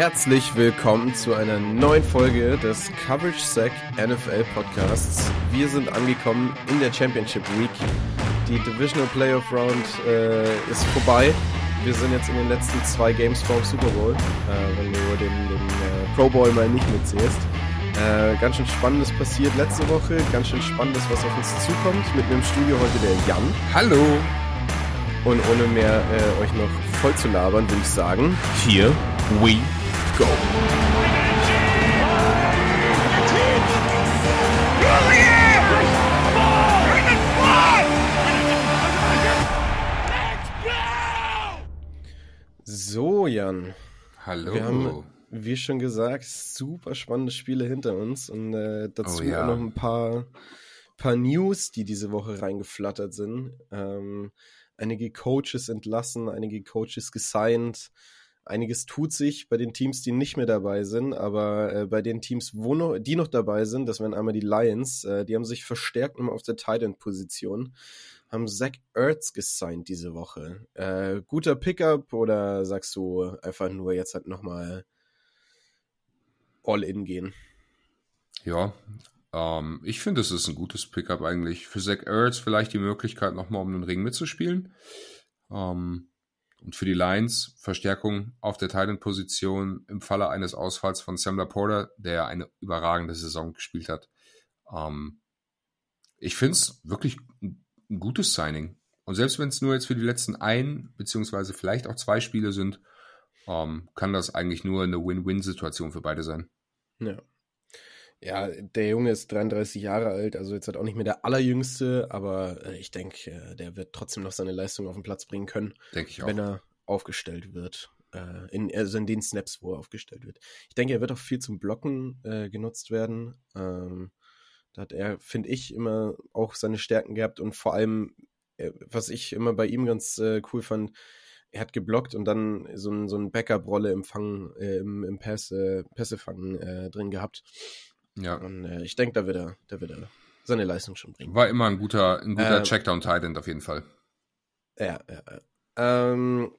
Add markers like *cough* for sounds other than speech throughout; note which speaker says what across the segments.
Speaker 1: herzlich willkommen zu einer neuen Folge des Coverage Sack NFL Podcasts. Wir sind angekommen in der Championship Week. Die Divisional Playoff Round äh, ist vorbei. Wir sind jetzt in den letzten zwei Games vom Super Bowl, äh, wenn du den, den äh, Pro Bowl mal nicht mitzählst. Äh, ganz schön Spannendes passiert letzte Woche, ganz schön Spannendes, was auf uns zukommt. Mit mir im Studio heute der Jan.
Speaker 2: Hallo!
Speaker 1: Und ohne mehr äh, euch noch voll zu labern, würde ich sagen, here we go. So, Jan.
Speaker 2: Hallo.
Speaker 1: Wir haben, wie schon gesagt, super spannende Spiele hinter uns und äh, dazu
Speaker 2: Oh ja.
Speaker 1: auch noch ein paar, paar News, die diese Woche reingeflattert sind. Ähm, einige Coaches entlassen, einige Coaches gesigned. Einiges tut sich bei den Teams, die nicht mehr dabei sind, aber äh, bei den Teams, wo noch, die noch dabei sind, das wären einmal die Lions, äh, die haben sich verstärkt nochmal auf der Tight End Position, haben Zach Ertz gesigned diese Woche. Äh, guter Pickup oder sagst du einfach nur jetzt halt nochmal all in gehen?
Speaker 2: Ja, ähm, ich finde, es ist ein gutes Pickup eigentlich. Für Zach Ertz vielleicht die Möglichkeit, nochmal um den Ring mitzuspielen. Ähm, und für die Lions Verstärkung auf der Titan-Position im Falle eines Ausfalls von Sam Laporta, der eine überragende Saison gespielt hat. Ähm, ich finde es wirklich ein ein gutes Signing. Und selbst wenn es nur jetzt für die letzten ein, beziehungsweise vielleicht auch zwei Spiele sind, ähm, kann das eigentlich nur eine Win-Win-Situation für beide sein.
Speaker 1: Ja. Ja, der Junge ist 33 Jahre alt, also jetzt halt auch nicht mehr der allerjüngste, aber äh, ich denke, äh, der wird trotzdem noch seine Leistung auf den Platz bringen können,
Speaker 2: Denke ich auch.
Speaker 1: wenn er aufgestellt wird. Äh, in, also in den Snaps, wo er aufgestellt wird. Ich denke, er wird auch viel zum Blocken äh, genutzt werden. Ähm, da hat er, finde ich, immer auch seine Stärken gehabt und vor allem, äh, was ich immer bei ihm ganz äh, cool fand, er hat geblockt und dann so ein, so ein Backup-Rolle im Fang, äh, im, im Pass, Pässefangen äh, drin gehabt.
Speaker 2: Ja.
Speaker 1: Und äh, ich denke, da wird er, da wird er seine Leistung schon bringen.
Speaker 2: War immer ein guter, ein guter
Speaker 1: Ähm,
Speaker 2: Checkdown-Tight-End auf jeden Fall.
Speaker 1: Ja, ja, ja. Ähm,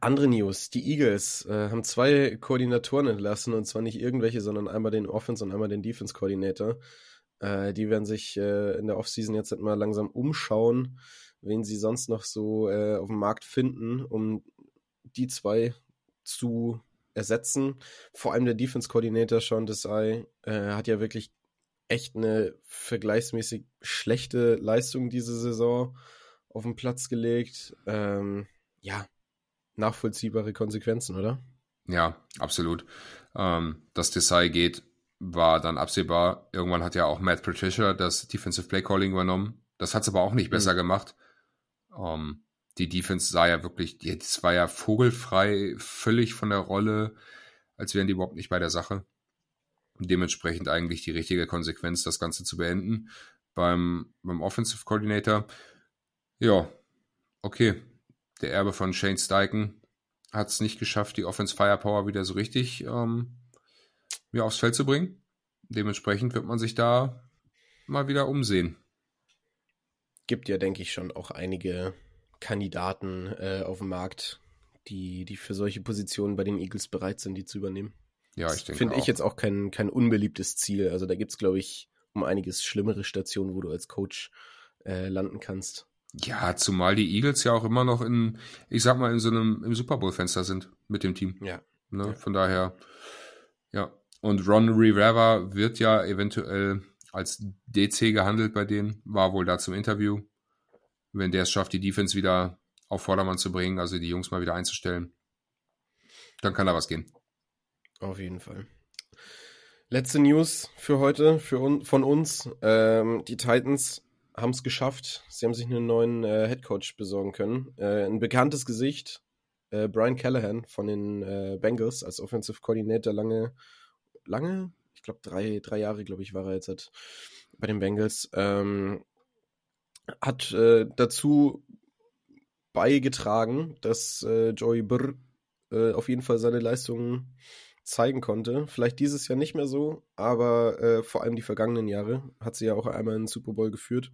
Speaker 1: andere News. Die Eagles äh, haben zwei Koordinatoren entlassen und zwar nicht irgendwelche, sondern einmal den Offense und einmal den Defense-Koordinator. Äh, die werden sich äh, in der Offseason jetzt halt mal langsam umschauen, wen sie sonst noch so äh, auf dem Markt finden, um die zwei zu ersetzen. Vor allem der Defense-Koordinator Sean Desai äh, hat ja wirklich echt eine vergleichsmäßig schlechte Leistung diese Saison auf den Platz gelegt. Ähm, ja, nachvollziehbare Konsequenzen, oder?
Speaker 2: Ja, absolut. Ähm, dass Desai geht, war dann absehbar. Irgendwann hat ja auch Matt Patricia das Defensive Play Calling übernommen. Das hat es aber auch nicht besser gemacht. Ähm, die Defense sah ja wirklich, das war ja vogelfrei, völlig von der Rolle, als wären die überhaupt nicht bei der Sache. Dementsprechend eigentlich die richtige Konsequenz, das Ganze zu beenden. Beim, beim Offensive Coordinator, ja, okay. Der Erbe von Shane Steichen hat es nicht geschafft, die Offense Firepower wieder so richtig ähm, ja, aufs Feld zu bringen. Dementsprechend wird man sich da mal wieder umsehen.
Speaker 1: Gibt ja, denke ich, schon auch einige Kandidaten äh, auf dem Markt, die, die für solche Positionen bei den Eagles bereit sind, die zu übernehmen.
Speaker 2: Ja, ich denke
Speaker 1: Finde ich jetzt auch kein, kein unbeliebtes Ziel. Also da gibt es, glaube ich, um einiges schlimmere Stationen, wo du als Coach äh, landen kannst.
Speaker 2: Ja, zumal die Eagles ja auch immer noch in, ich sag mal, in so einem im Super Bowl-Fenster sind mit dem Team.
Speaker 1: Ja.
Speaker 2: Ne?
Speaker 1: Ja.
Speaker 2: Von daher, ja. Und Ron Rivera wird ja eventuell als DC gehandelt bei denen, war wohl da zum Interview. Wenn der es schafft, die Defense wieder auf Vordermann zu bringen, also die Jungs mal wieder einzustellen, dann kann da was gehen.
Speaker 1: Auf jeden Fall. Letzte News für heute für un von uns. Ähm, die Titans haben es geschafft. Sie haben sich einen neuen äh, Head Coach besorgen können. Äh, ein bekanntes Gesicht, äh, Brian Callahan von den äh, Bengals als Offensive Coordinator lange, lange, ich glaube drei, drei Jahre, glaube ich, war er jetzt halt bei den Bengals. Ähm, hat äh, dazu beigetragen, dass äh, Joey Burr äh, auf jeden Fall seine Leistungen zeigen konnte. Vielleicht dieses Jahr nicht mehr so, aber äh, vor allem die vergangenen Jahre hat sie ja auch einmal in den Super Bowl geführt.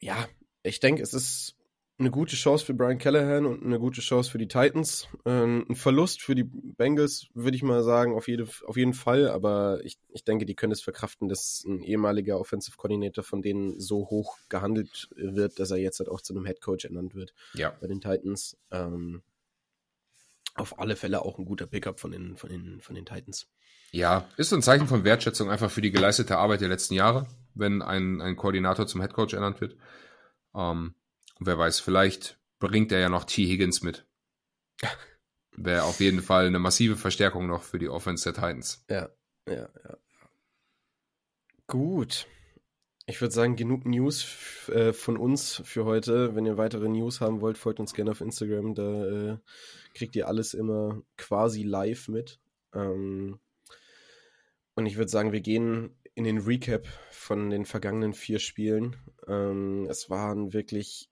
Speaker 1: Ja, ich denke, es ist eine gute Chance für Brian Callahan und eine gute Chance für die Titans. Ähm, ein Verlust für die Bengals, würde ich mal sagen, auf, jede, auf jeden Fall. Aber ich, ich denke, die können es verkraften, dass ein ehemaliger Offensive Coordinator von denen so hoch gehandelt wird, dass er jetzt halt auch zu einem Head Coach ernannt wird
Speaker 2: ja.
Speaker 1: bei den Titans. Ähm, auf alle Fälle auch ein guter Pickup von den, von den, von den Titans.
Speaker 2: Ja, ist ein Zeichen von Wertschätzung einfach für die geleistete Arbeit der letzten Jahre, wenn ein, ein Koordinator zum Head Coach ernannt wird. Ähm, wer weiß, vielleicht bringt er ja noch T. Higgins mit. Wäre auf jeden Fall eine massive Verstärkung noch für die Offense der Titans.
Speaker 1: Ja, ja, ja. Gut. Ich würde sagen, genug News äh, von uns für heute. Wenn ihr weitere News haben wollt, folgt uns gerne auf Instagram. Da äh, kriegt ihr alles immer quasi live mit. Ähm, und ich würde sagen, wir gehen in den Recap von den vergangenen vier Spielen. Ähm, es waren wirklich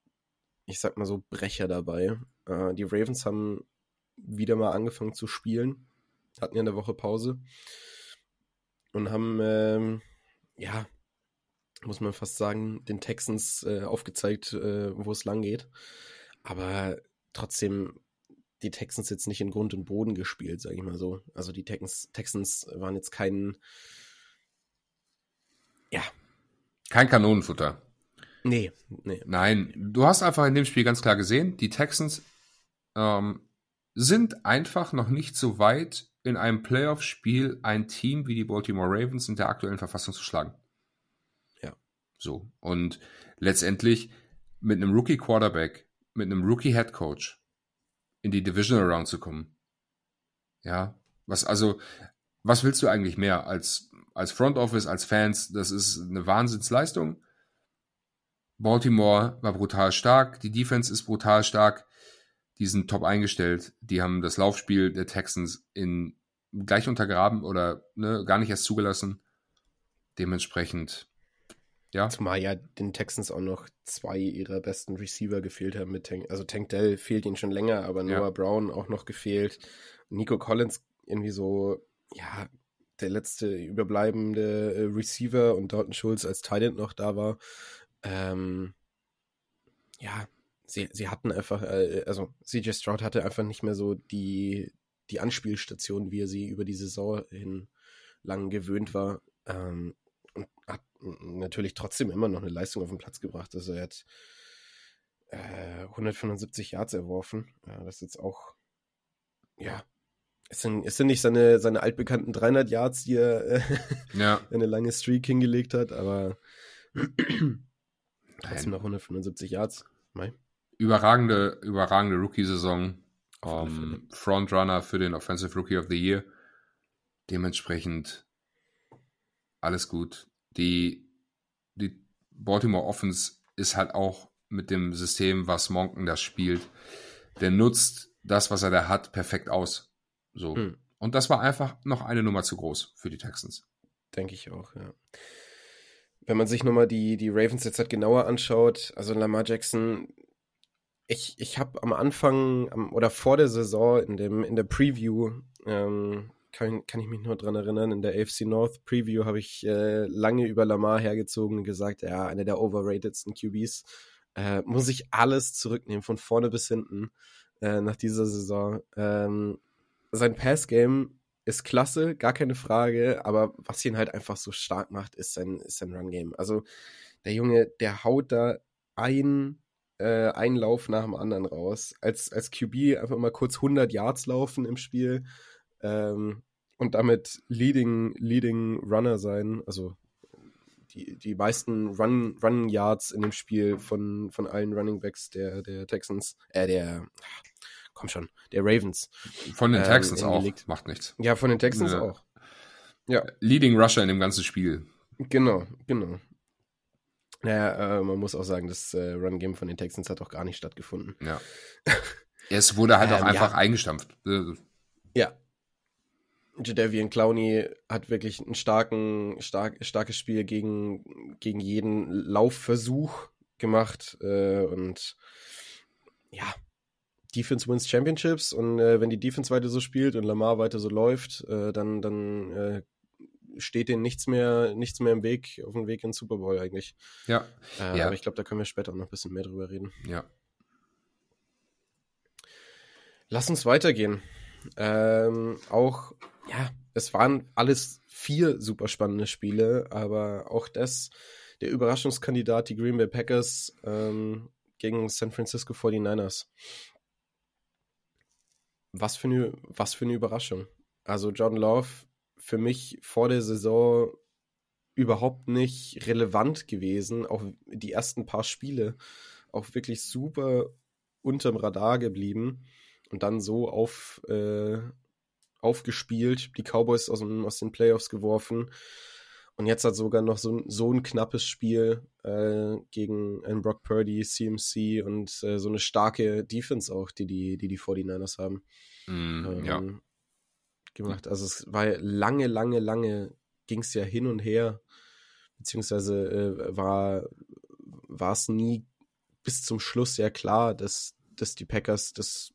Speaker 1: ich sag mal so, Brecher dabei. Äh, die Ravens haben wieder mal angefangen zu spielen, hatten ja eine Woche Pause und haben, ähm, ja, muss man fast sagen, den Texans äh, aufgezeigt, äh, wo es lang geht. Aber trotzdem die Texans jetzt nicht in Grund und Boden gespielt, sage ich mal so. Also die Texans, Texans waren jetzt kein, ja.
Speaker 2: Kein Kanonenfutter.
Speaker 1: Nee, nee.
Speaker 2: Nein, du hast einfach in dem Spiel ganz klar gesehen, die Texans ähm, sind einfach noch nicht so weit, in einem Playoff-Spiel ein Team wie die Baltimore Ravens in der aktuellen Verfassung zu schlagen.
Speaker 1: Ja.
Speaker 2: So. Und letztendlich mit einem Rookie-Quarterback, mit einem Rookie-Head-Coach in die Divisional Round zu kommen. Ja. Was, also, was willst du eigentlich mehr als, als Front Office, als Fans? Das ist eine Wahnsinnsleistung. Baltimore war brutal stark, die Defense ist brutal stark, die sind top eingestellt, die haben das Laufspiel der Texans in gleich untergraben oder ne, gar nicht erst zugelassen. Dementsprechend, ja.
Speaker 1: Zumal ja den Texans auch noch zwei ihrer besten Receiver gefehlt haben mit Tank. Also Tank Dell fehlt ihnen schon länger, aber Noah ja. Brown auch noch gefehlt. Nico Collins irgendwie so, ja, der letzte überbleibende äh, Receiver und Dalton Schulz als Talent noch da war ähm, ja, sie, sie hatten einfach, äh, also CJ Stroud hatte einfach nicht mehr so die, die Anspielstation, wie er sie über die Saison hin lang gewöhnt war. Ähm, und hat natürlich trotzdem immer noch eine Leistung auf den Platz gebracht. Also er hat äh, 175 Yards erworfen. Ja, das ist jetzt auch, ja, es sind, es sind nicht seine, seine altbekannten 300 Yards, die er äh,
Speaker 2: ja. *laughs*
Speaker 1: eine lange Streak hingelegt hat, aber Trotzdem noch 175 Yards. Mai.
Speaker 2: Überragende, überragende Rookie-Saison. Um, ähm, Frontrunner für den Offensive Rookie of the Year. Dementsprechend alles gut. Die, die Baltimore Offense ist halt auch mit dem System, was Monken da spielt, der nutzt das, was er da hat, perfekt aus. So. Hm. Und das war einfach noch eine Nummer zu groß für die Texans.
Speaker 1: Denke ich auch, ja wenn man sich nochmal die, die Ravens jetzt halt genauer anschaut, also Lamar Jackson, ich, ich habe am Anfang am, oder vor der Saison in, dem, in der Preview, ähm, kann, kann ich mich nur dran erinnern, in der AFC North Preview habe ich äh, lange über Lamar hergezogen und gesagt, ja, einer der overratedsten QBs. Äh, muss ich alles zurücknehmen, von vorne bis hinten, äh, nach dieser Saison. Ähm, sein Passgame ist klasse, gar keine Frage, aber was ihn halt einfach so stark macht, ist sein, ist sein Run-Game. Also der Junge, der haut da ein, äh, einen Lauf nach dem anderen raus. Als, als QB einfach mal kurz 100 Yards laufen im Spiel ähm, und damit Leading, Leading Runner sein, also die, die meisten Run, Run Yards in dem Spiel von, von allen Running Backs der, der Texans, äh, der, komm schon, der Ravens.
Speaker 2: Von den ähm, Texans auch, macht nichts.
Speaker 1: Ja, von den Texans ja. auch.
Speaker 2: Ja. Leading Rusher in dem ganzen Spiel.
Speaker 1: Genau, genau. Naja, äh, man muss auch sagen, das äh, Run-Game von den Texans hat auch gar nicht stattgefunden.
Speaker 2: Ja. *laughs* es wurde halt ähm, auch einfach ja. eingestampft. Äh,
Speaker 1: ja. Jadavian Clowney hat wirklich ein starken, stark, starkes Spiel gegen, gegen jeden Laufversuch gemacht äh, und ja, Defense wins Championships und äh, wenn die Defense weiter so spielt und Lamar weiter so läuft, äh, dann, dann äh, steht denen nichts mehr, nichts mehr im Weg, auf dem Weg ins Super Bowl eigentlich.
Speaker 2: Ja.
Speaker 1: Äh, ja. Aber ich glaube, da können wir später auch noch ein bisschen mehr drüber reden.
Speaker 2: Ja.
Speaker 1: Lass uns weitergehen. Ähm, auch, ja, es waren alles vier super spannende Spiele, aber auch das, der Überraschungskandidat, die Green Bay Packers ähm, gegen San Francisco 49ers. Was für, eine, was für eine Überraschung. Also John Love für mich vor der Saison überhaupt nicht relevant gewesen. Auch die ersten paar Spiele auch wirklich super unterm Radar geblieben und dann so auf, äh, aufgespielt, die Cowboys aus, aus den Playoffs geworfen. Und jetzt hat sogar noch so, so ein knappes Spiel äh, gegen einen Brock Purdy, CMC und äh, so eine starke Defense auch, die die, die, die 49ers haben.
Speaker 2: Mm, ähm, ja.
Speaker 1: Gemacht. Also es war lange, lange, lange ging es ja hin und her, beziehungsweise äh, war war es nie bis zum Schluss ja klar, dass, dass die Packers das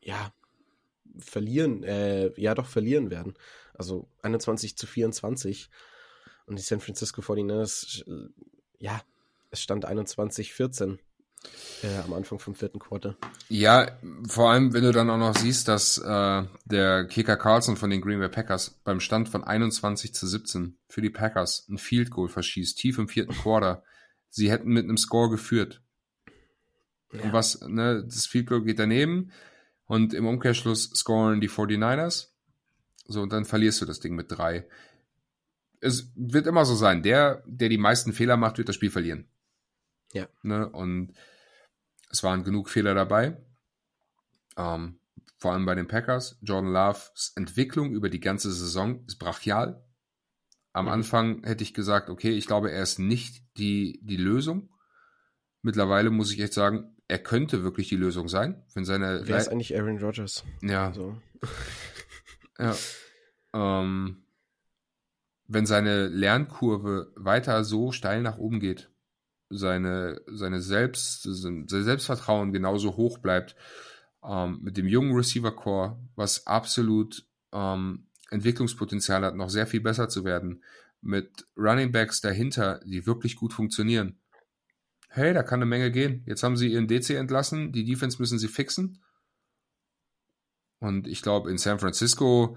Speaker 1: ja verlieren, äh, ja doch verlieren werden. Also 21 zu 24. Und die San Francisco 49ers, ja, es stand 21-14 äh, am Anfang vom vierten Quarter.
Speaker 2: Ja, vor allem, wenn du dann auch noch siehst, dass äh, der Kicker Carlson von den Green Bay Packers beim Stand von 21 zu 17 für die Packers ein Field Goal verschießt, tief im vierten Quarter. Sie hätten mit einem Score geführt. Ja. Und was, ne, das Field Goal geht daneben und im Umkehrschluss scoren die 49ers. So, und dann verlierst du das Ding mit drei. Es wird immer so sein, der, der die meisten Fehler macht, wird das Spiel verlieren.
Speaker 1: Ja.
Speaker 2: Ne? Und es waren genug Fehler dabei. Ähm, vor allem bei den Packers. Jordan Loves Entwicklung über die ganze Saison ist brachial. Am mhm. Anfang hätte ich gesagt, okay, ich glaube, er ist nicht die, die Lösung. Mittlerweile muss ich echt sagen, er könnte wirklich die Lösung sein. Wenn seine
Speaker 1: Wer ist eigentlich Aaron Rodgers?
Speaker 2: Ja. So. *laughs* ja. Ähm, wenn seine Lernkurve weiter so steil nach oben geht, seine, seine Selbst, sein Selbstvertrauen genauso hoch bleibt, ähm, mit dem jungen Receiver Core, was absolut ähm, Entwicklungspotenzial hat, noch sehr viel besser zu werden, mit Running Backs dahinter, die wirklich gut funktionieren. Hey, da kann eine Menge gehen. Jetzt haben sie ihren DC entlassen, die Defense müssen sie fixen. Und ich glaube, in San Francisco,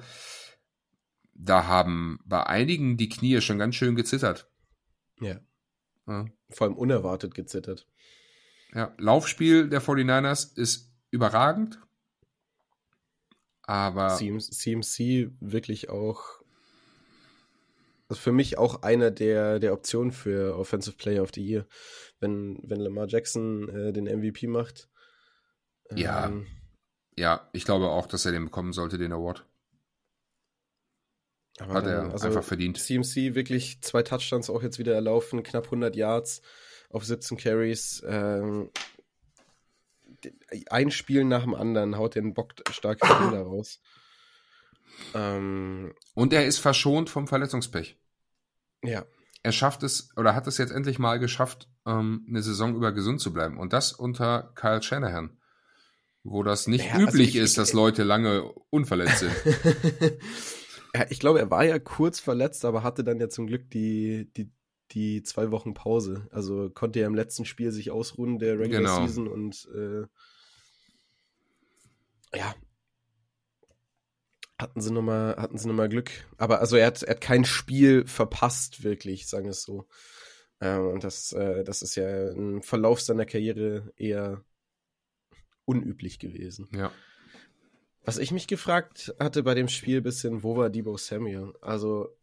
Speaker 2: da haben bei einigen die Knie schon ganz schön gezittert.
Speaker 1: Ja. ja. Vor allem unerwartet gezittert.
Speaker 2: Ja, Laufspiel der 49ers ist überragend. Aber.
Speaker 1: CMC wirklich auch. Also für mich auch einer der, der Optionen für Offensive Player of the Year. Wenn, wenn Lamar Jackson äh, den MVP macht.
Speaker 2: Ähm, ja. Ja, ich glaube auch, dass er den bekommen sollte, den Award. Hat er also einfach verdient.
Speaker 1: CMC wirklich zwei Touchdowns auch jetzt wieder erlaufen, knapp 100 Yards auf 17 Carries. Ähm, ein Spiel nach dem anderen haut den Bock starke Kinder raus.
Speaker 2: Ähm, Und er ist verschont vom Verletzungspech.
Speaker 1: Ja.
Speaker 2: Er schafft es oder hat es jetzt endlich mal geschafft, ähm, eine Saison über gesund zu bleiben. Und das unter Kyle Shanahan, wo das nicht naja, also üblich also ich, ist, dass Leute lange unverletzt sind. *laughs*
Speaker 1: ja, ich glaube, er war ja kurz verletzt, aber hatte dann ja zum Glück die, die die zwei Wochen Pause. Also konnte er im letzten Spiel sich ausruhen, der Regular genau. Season und äh, ja. Hatten sie nochmal, hatten sie nochmal Glück. Aber also er hat, er hat kein Spiel verpasst, wirklich, sagen wir es so. Äh, und das, äh, das ist ja im Verlauf seiner Karriere eher unüblich gewesen.
Speaker 2: Ja.
Speaker 1: Was ich mich gefragt hatte bei dem Spiel bisschen, wo war Debo Samuel? Also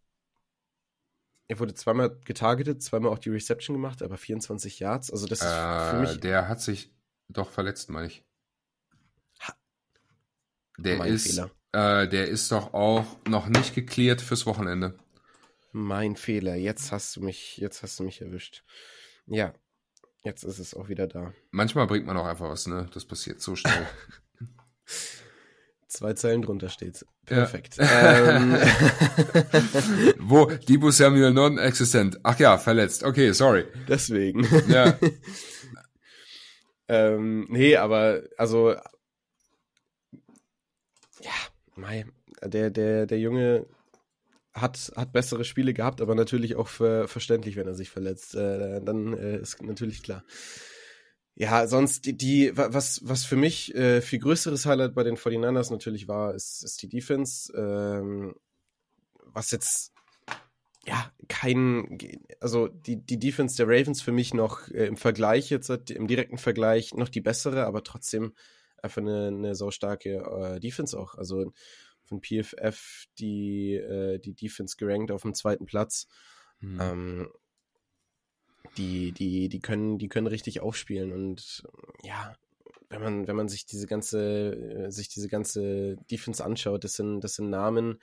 Speaker 1: er wurde zweimal getargetet, zweimal auch die Reception gemacht, aber 24 Yards. Also das ist
Speaker 2: äh, für mich. Der hat sich doch verletzt, meine ich. Der mein ist, äh, der ist doch auch noch nicht geklärt fürs Wochenende.
Speaker 1: Mein Fehler. Jetzt hast du mich, jetzt hast du mich erwischt. Ja, jetzt ist es auch wieder da.
Speaker 2: Manchmal bringt man auch einfach was, ne? Das passiert so schnell. *laughs*
Speaker 1: Zwei Zeilen drunter steht. Perfekt. Ja. *laughs* Ähm. *laughs*
Speaker 2: Wo? Dibu Samuel non-existent. Ach ja, verletzt. Okay, sorry.
Speaker 1: Deswegen. Ja. ähm, nee, aber also ja, mei, der, der, der Junge hat, hat bessere Spiele gehabt, aber natürlich auch für, verständlich, wenn er sich verletzt. Äh, dann äh, ist natürlich klar. Ja, sonst die, die was, was für mich äh, viel größeres Highlight bei den 49ers natürlich war, ist, ist die Defense. Ähm, was jetzt ja kein, also die, die Defense der Ravens für mich noch äh, im Vergleich jetzt, im direkten Vergleich noch die bessere, aber trotzdem einfach eine, eine saustarke äh, Defense auch. Also von PFF die, äh, die Defense gerankt auf dem zweiten Platz. Hm. Ähm, die, die, die können, die können richtig aufspielen und ja, wenn man, wenn man sich diese ganze, äh, sich diese ganze Defense anschaut, das sind, das sind Namen,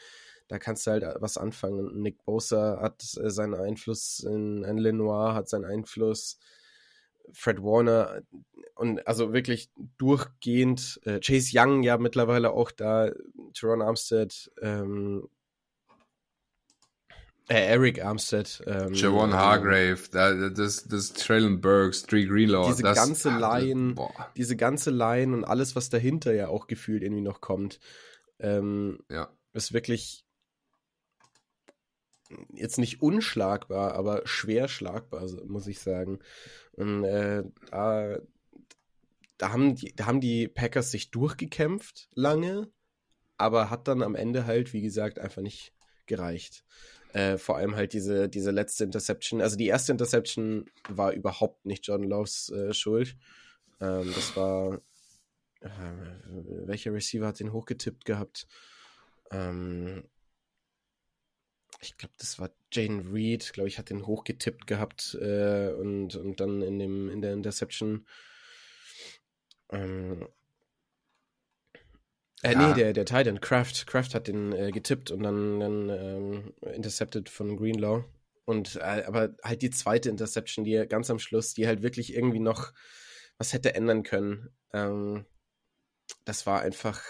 Speaker 1: da kannst du halt was anfangen. Nick Bosa hat äh, seinen Einfluss, in, ein Lenoir hat seinen Einfluss, Fred Warner und also wirklich durchgehend, äh, Chase Young ja mittlerweile auch da, Teron Armstead, ähm, äh, Eric Armstead.
Speaker 2: Ähm, Javon ähm, Hargrave, da, das, das Traylon Burks, Dre Greenlaw.
Speaker 1: Diese das, ganze Line, boah. diese ganze Line und alles, was dahinter ja auch gefühlt irgendwie noch kommt, ähm, ja. ist wirklich jetzt nicht unschlagbar, aber schwer schlagbar, muss ich sagen. Und äh, da, da, haben die, da haben die Packers sich durchgekämpft lange, aber hat dann am Ende halt, wie gesagt, einfach nicht gereicht. Äh, vor allem halt diese, diese letzte Interception. Also die erste Interception war überhaupt nicht John Loves äh, Schuld. Ähm, das war. Äh, welcher Receiver hat den hochgetippt gehabt? Ähm, ich glaube, das war Jane Reed, glaube ich, hat den hochgetippt gehabt äh, und, und dann in dem in der Interception ähm, äh, ja. Nee, der, der Titan, Kraft. Kraft hat den äh, getippt und dann, dann ähm, intercepted von Greenlaw. Und äh, aber halt die zweite Interception, die ganz am Schluss, die halt wirklich irgendwie noch was hätte ändern können. Ähm, das war einfach.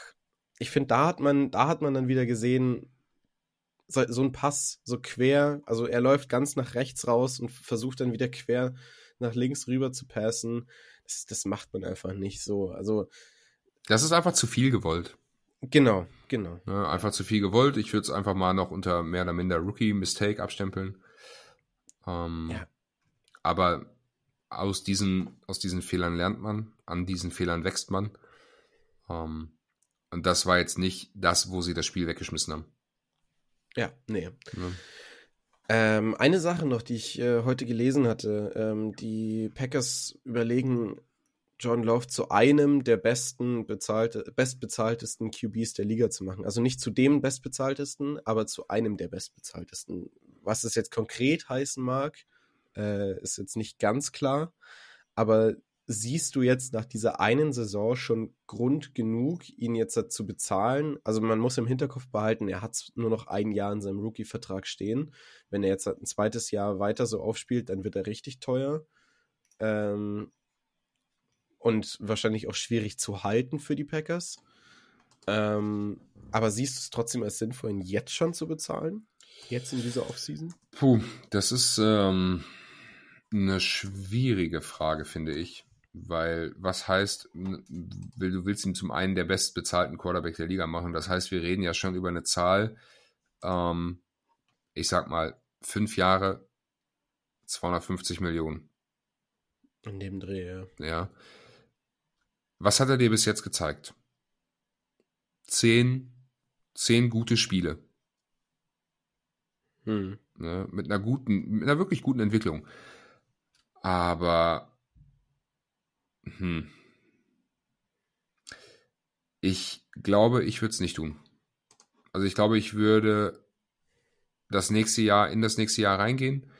Speaker 1: Ich finde, da hat man, da hat man dann wieder gesehen, so, so ein Pass, so quer, also er läuft ganz nach rechts raus und versucht dann wieder quer nach links rüber zu passen. Das, das macht man einfach nicht so. Also
Speaker 2: das ist einfach zu viel gewollt.
Speaker 1: Genau, genau.
Speaker 2: Ja, einfach zu viel gewollt. Ich würde es einfach mal noch unter mehr oder minder Rookie-Mistake abstempeln. Ähm, ja. Aber aus diesen, aus diesen Fehlern lernt man, an diesen Fehlern wächst man. Ähm, und das war jetzt nicht das, wo sie das Spiel weggeschmissen haben.
Speaker 1: Ja, nee. Ja. Ähm, eine Sache noch, die ich äh, heute gelesen hatte, ähm, die Packers überlegen, John Love zu einem der besten bezahlte, bestbezahltesten QBs der Liga zu machen. Also nicht zu dem bestbezahltesten, aber zu einem der bestbezahltesten. Was es jetzt konkret heißen mag, äh, ist jetzt nicht ganz klar. Aber siehst du jetzt nach dieser einen Saison schon Grund genug, ihn jetzt zu bezahlen? Also man muss im Hinterkopf behalten, er hat nur noch ein Jahr in seinem Rookie-Vertrag stehen. Wenn er jetzt ein zweites Jahr weiter so aufspielt, dann wird er richtig teuer. Ähm, und wahrscheinlich auch schwierig zu halten für die Packers. Ähm, aber siehst du es trotzdem als sinnvoll, ihn jetzt schon zu bezahlen? Jetzt in dieser Offseason?
Speaker 2: Puh, das ist ähm, eine schwierige Frage, finde ich. Weil, was heißt, du willst ihn zum einen der bestbezahlten Quarterback der Liga machen. Das heißt, wir reden ja schon über eine Zahl, ähm, ich sag mal, fünf Jahre, 250 Millionen.
Speaker 1: In dem Dreh, ja.
Speaker 2: Ja. Was hat er dir bis jetzt gezeigt? Zehn, zehn gute Spiele. Hm. Ne, mit einer guten, mit einer wirklich guten Entwicklung. Aber hm, ich glaube, ich würde es nicht tun. Also ich glaube, ich würde das nächste Jahr in das nächste Jahr reingehen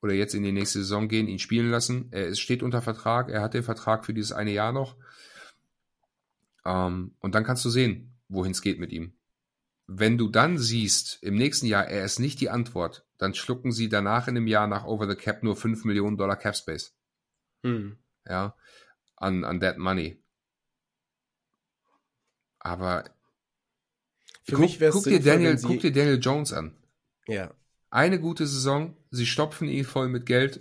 Speaker 2: oder jetzt in die nächste Saison gehen, ihn spielen lassen. Er steht unter Vertrag, er hat den Vertrag für dieses eine Jahr noch. Ähm, und dann kannst du sehen, wohin es geht mit ihm. Wenn du dann siehst, im nächsten Jahr, er ist nicht die Antwort, dann schlucken sie danach in einem Jahr nach Over the Cap nur 5 Millionen Dollar Cap Space. Hm. Ja, an, an That Money. Aber Für guck, mich guck, dir Daniel, guck dir Daniel Jones an.
Speaker 1: Ja.
Speaker 2: Eine gute Saison, sie stopfen ihn voll mit Geld.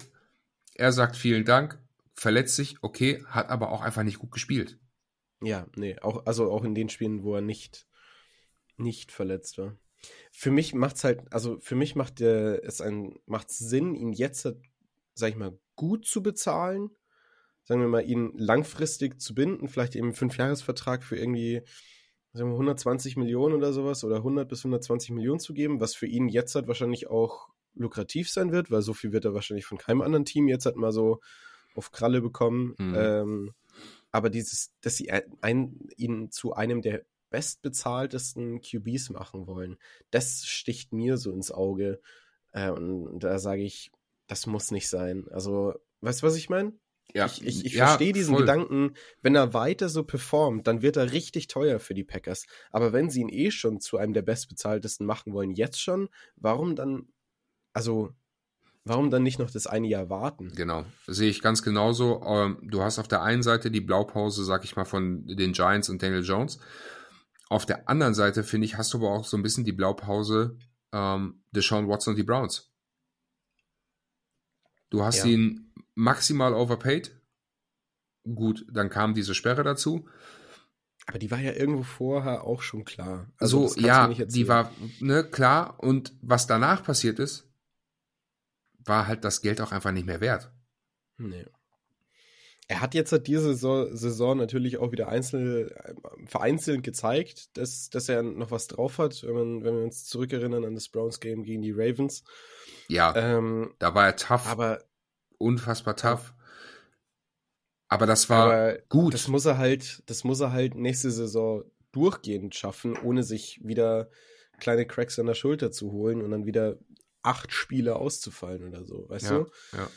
Speaker 2: Er sagt vielen Dank, verletzt sich, okay, hat aber auch einfach nicht gut gespielt.
Speaker 1: Ja, nee, auch, also auch in den Spielen, wo er nicht, nicht verletzt war. Für mich macht's halt, also für mich macht der, es ein, macht's Sinn, ihn jetzt, sag ich mal, gut zu bezahlen, sagen wir mal, ihn langfristig zu binden, vielleicht eben einen Fünfjahresvertrag für irgendwie sagen wir 120 Millionen oder sowas oder 100 bis 120 Millionen zu geben, was für ihn jetzt halt wahrscheinlich auch lukrativ sein wird, weil so viel wird er wahrscheinlich von keinem anderen Team jetzt halt mal so auf Kralle bekommen. Mhm. Ähm, aber dieses, dass sie ein, ihn zu einem der bestbezahltesten QBs machen wollen, das sticht mir so ins Auge. Äh, und da sage ich, das muss nicht sein. Also, weißt du, was ich meine? Ja, ich, ich, ich ja, verstehe diesen voll. Gedanken, wenn er weiter so performt, dann wird er richtig teuer für die Packers. Aber wenn sie ihn eh schon zu einem der bestbezahltesten machen wollen, jetzt schon, warum dann, also, warum dann nicht noch das eine Jahr warten?
Speaker 2: Genau, sehe ich ganz genauso. Ähm, du hast auf der einen Seite die Blaupause, sag ich mal, von den Giants und Daniel Jones. Auf der anderen Seite, finde ich, hast du aber auch so ein bisschen die Blaupause ähm, Deshaun Watson und die Browns. Du hast ja. ihn maximal overpaid. Gut, dann kam diese Sperre dazu.
Speaker 1: Aber die war ja irgendwo vorher auch schon klar.
Speaker 2: Also so, ja, die war ne, klar. Und was danach passiert ist, war halt das Geld auch einfach nicht mehr wert.
Speaker 1: Nee. Er hat jetzt halt diese Saison natürlich auch wieder einzeln, vereinzelt gezeigt, dass, dass er noch was drauf hat, wenn, man, wenn wir uns zurückerinnern an das Browns-Game gegen die Ravens.
Speaker 2: Ja, ähm, da war er tough.
Speaker 1: Aber
Speaker 2: unfassbar tough. Aber das war aber gut.
Speaker 1: Das muss er halt, das muss er halt nächste Saison durchgehend schaffen, ohne sich wieder kleine Cracks an der Schulter zu holen und dann wieder acht Spiele auszufallen oder so, weißt
Speaker 2: ja,
Speaker 1: du?
Speaker 2: Ja.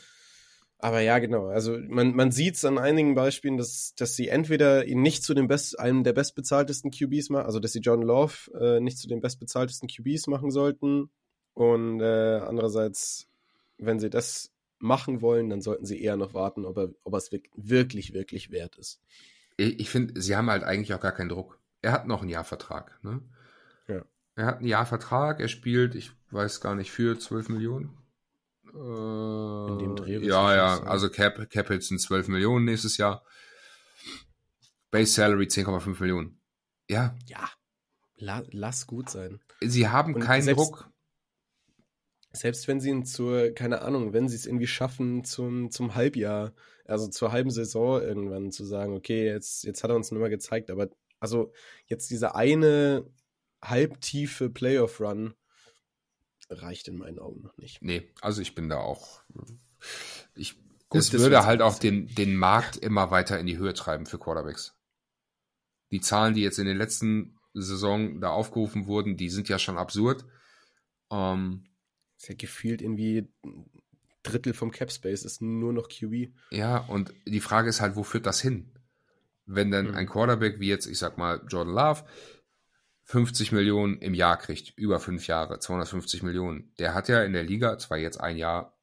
Speaker 1: Aber ja, genau. Also man, man sieht es an einigen Beispielen, dass, dass sie entweder ihn nicht zu dem best, einem der bestbezahltesten QBs machen, also dass sie John Love äh, nicht zu den bestbezahltesten QBs machen sollten. Und äh, andererseits, wenn sie das machen wollen, dann sollten sie eher noch warten, ob er, ob er es wirklich, wirklich wert ist.
Speaker 2: Ich, ich finde, sie haben halt eigentlich auch gar keinen Druck. Er hat noch einen Jahrvertrag. Ne?
Speaker 1: Ja.
Speaker 2: Er hat einen Jahrvertrag, er spielt, ich weiß gar nicht, für 12 Millionen.
Speaker 1: Äh, In dem Dreh.
Speaker 2: Ja, ja, also Cap, Cap Hits sind 12 Millionen nächstes Jahr. Base Salary 10,5 Millionen. Ja.
Speaker 1: Ja. La, lass gut sein.
Speaker 2: Sie haben Und keinen Druck.
Speaker 1: Selbst wenn sie ihn zur, keine Ahnung, wenn sie es irgendwie schaffen, zum, zum Halbjahr, also zur halben Saison irgendwann zu sagen, okay, jetzt, jetzt hat er uns nochmal gezeigt, aber also jetzt diese eine halbtiefe Playoff-Run, reicht in meinen Augen noch nicht.
Speaker 2: Nee, also ich bin da auch. Ich, Gut, es würde halt auch den, den Markt immer weiter in die Höhe treiben für Quarterbacks. Die Zahlen, die jetzt in den letzten Saison da aufgerufen wurden, die sind ja schon absurd. Ähm,
Speaker 1: ist ja gefühlt irgendwie Drittel vom Cap Space ist nur noch QB.
Speaker 2: Ja, und die Frage ist halt, wo führt das hin? Wenn dann mhm. ein Quarterback wie jetzt, ich sag mal, Jordan Love, 50 Millionen im Jahr kriegt, über fünf Jahre, 250 Millionen. Der hat ja in der Liga zwar jetzt ein Jahr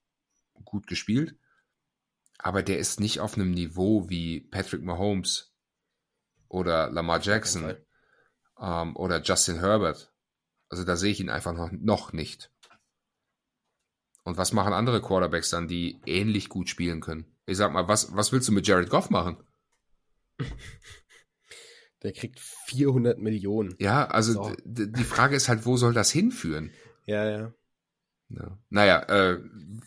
Speaker 2: gut gespielt, aber der ist nicht auf einem Niveau wie Patrick Mahomes oder Lamar Jackson ähm, oder Justin Herbert. Also da sehe ich ihn einfach noch, noch nicht. Und was machen andere Quarterbacks dann, die ähnlich gut spielen können? Ich sag mal, was, was willst du mit Jared Goff machen? *laughs*
Speaker 1: Der kriegt 400 Millionen.
Speaker 2: Ja, also so. die Frage ist halt, wo soll das hinführen?
Speaker 1: Ja, ja.
Speaker 2: Ja. Naja, äh,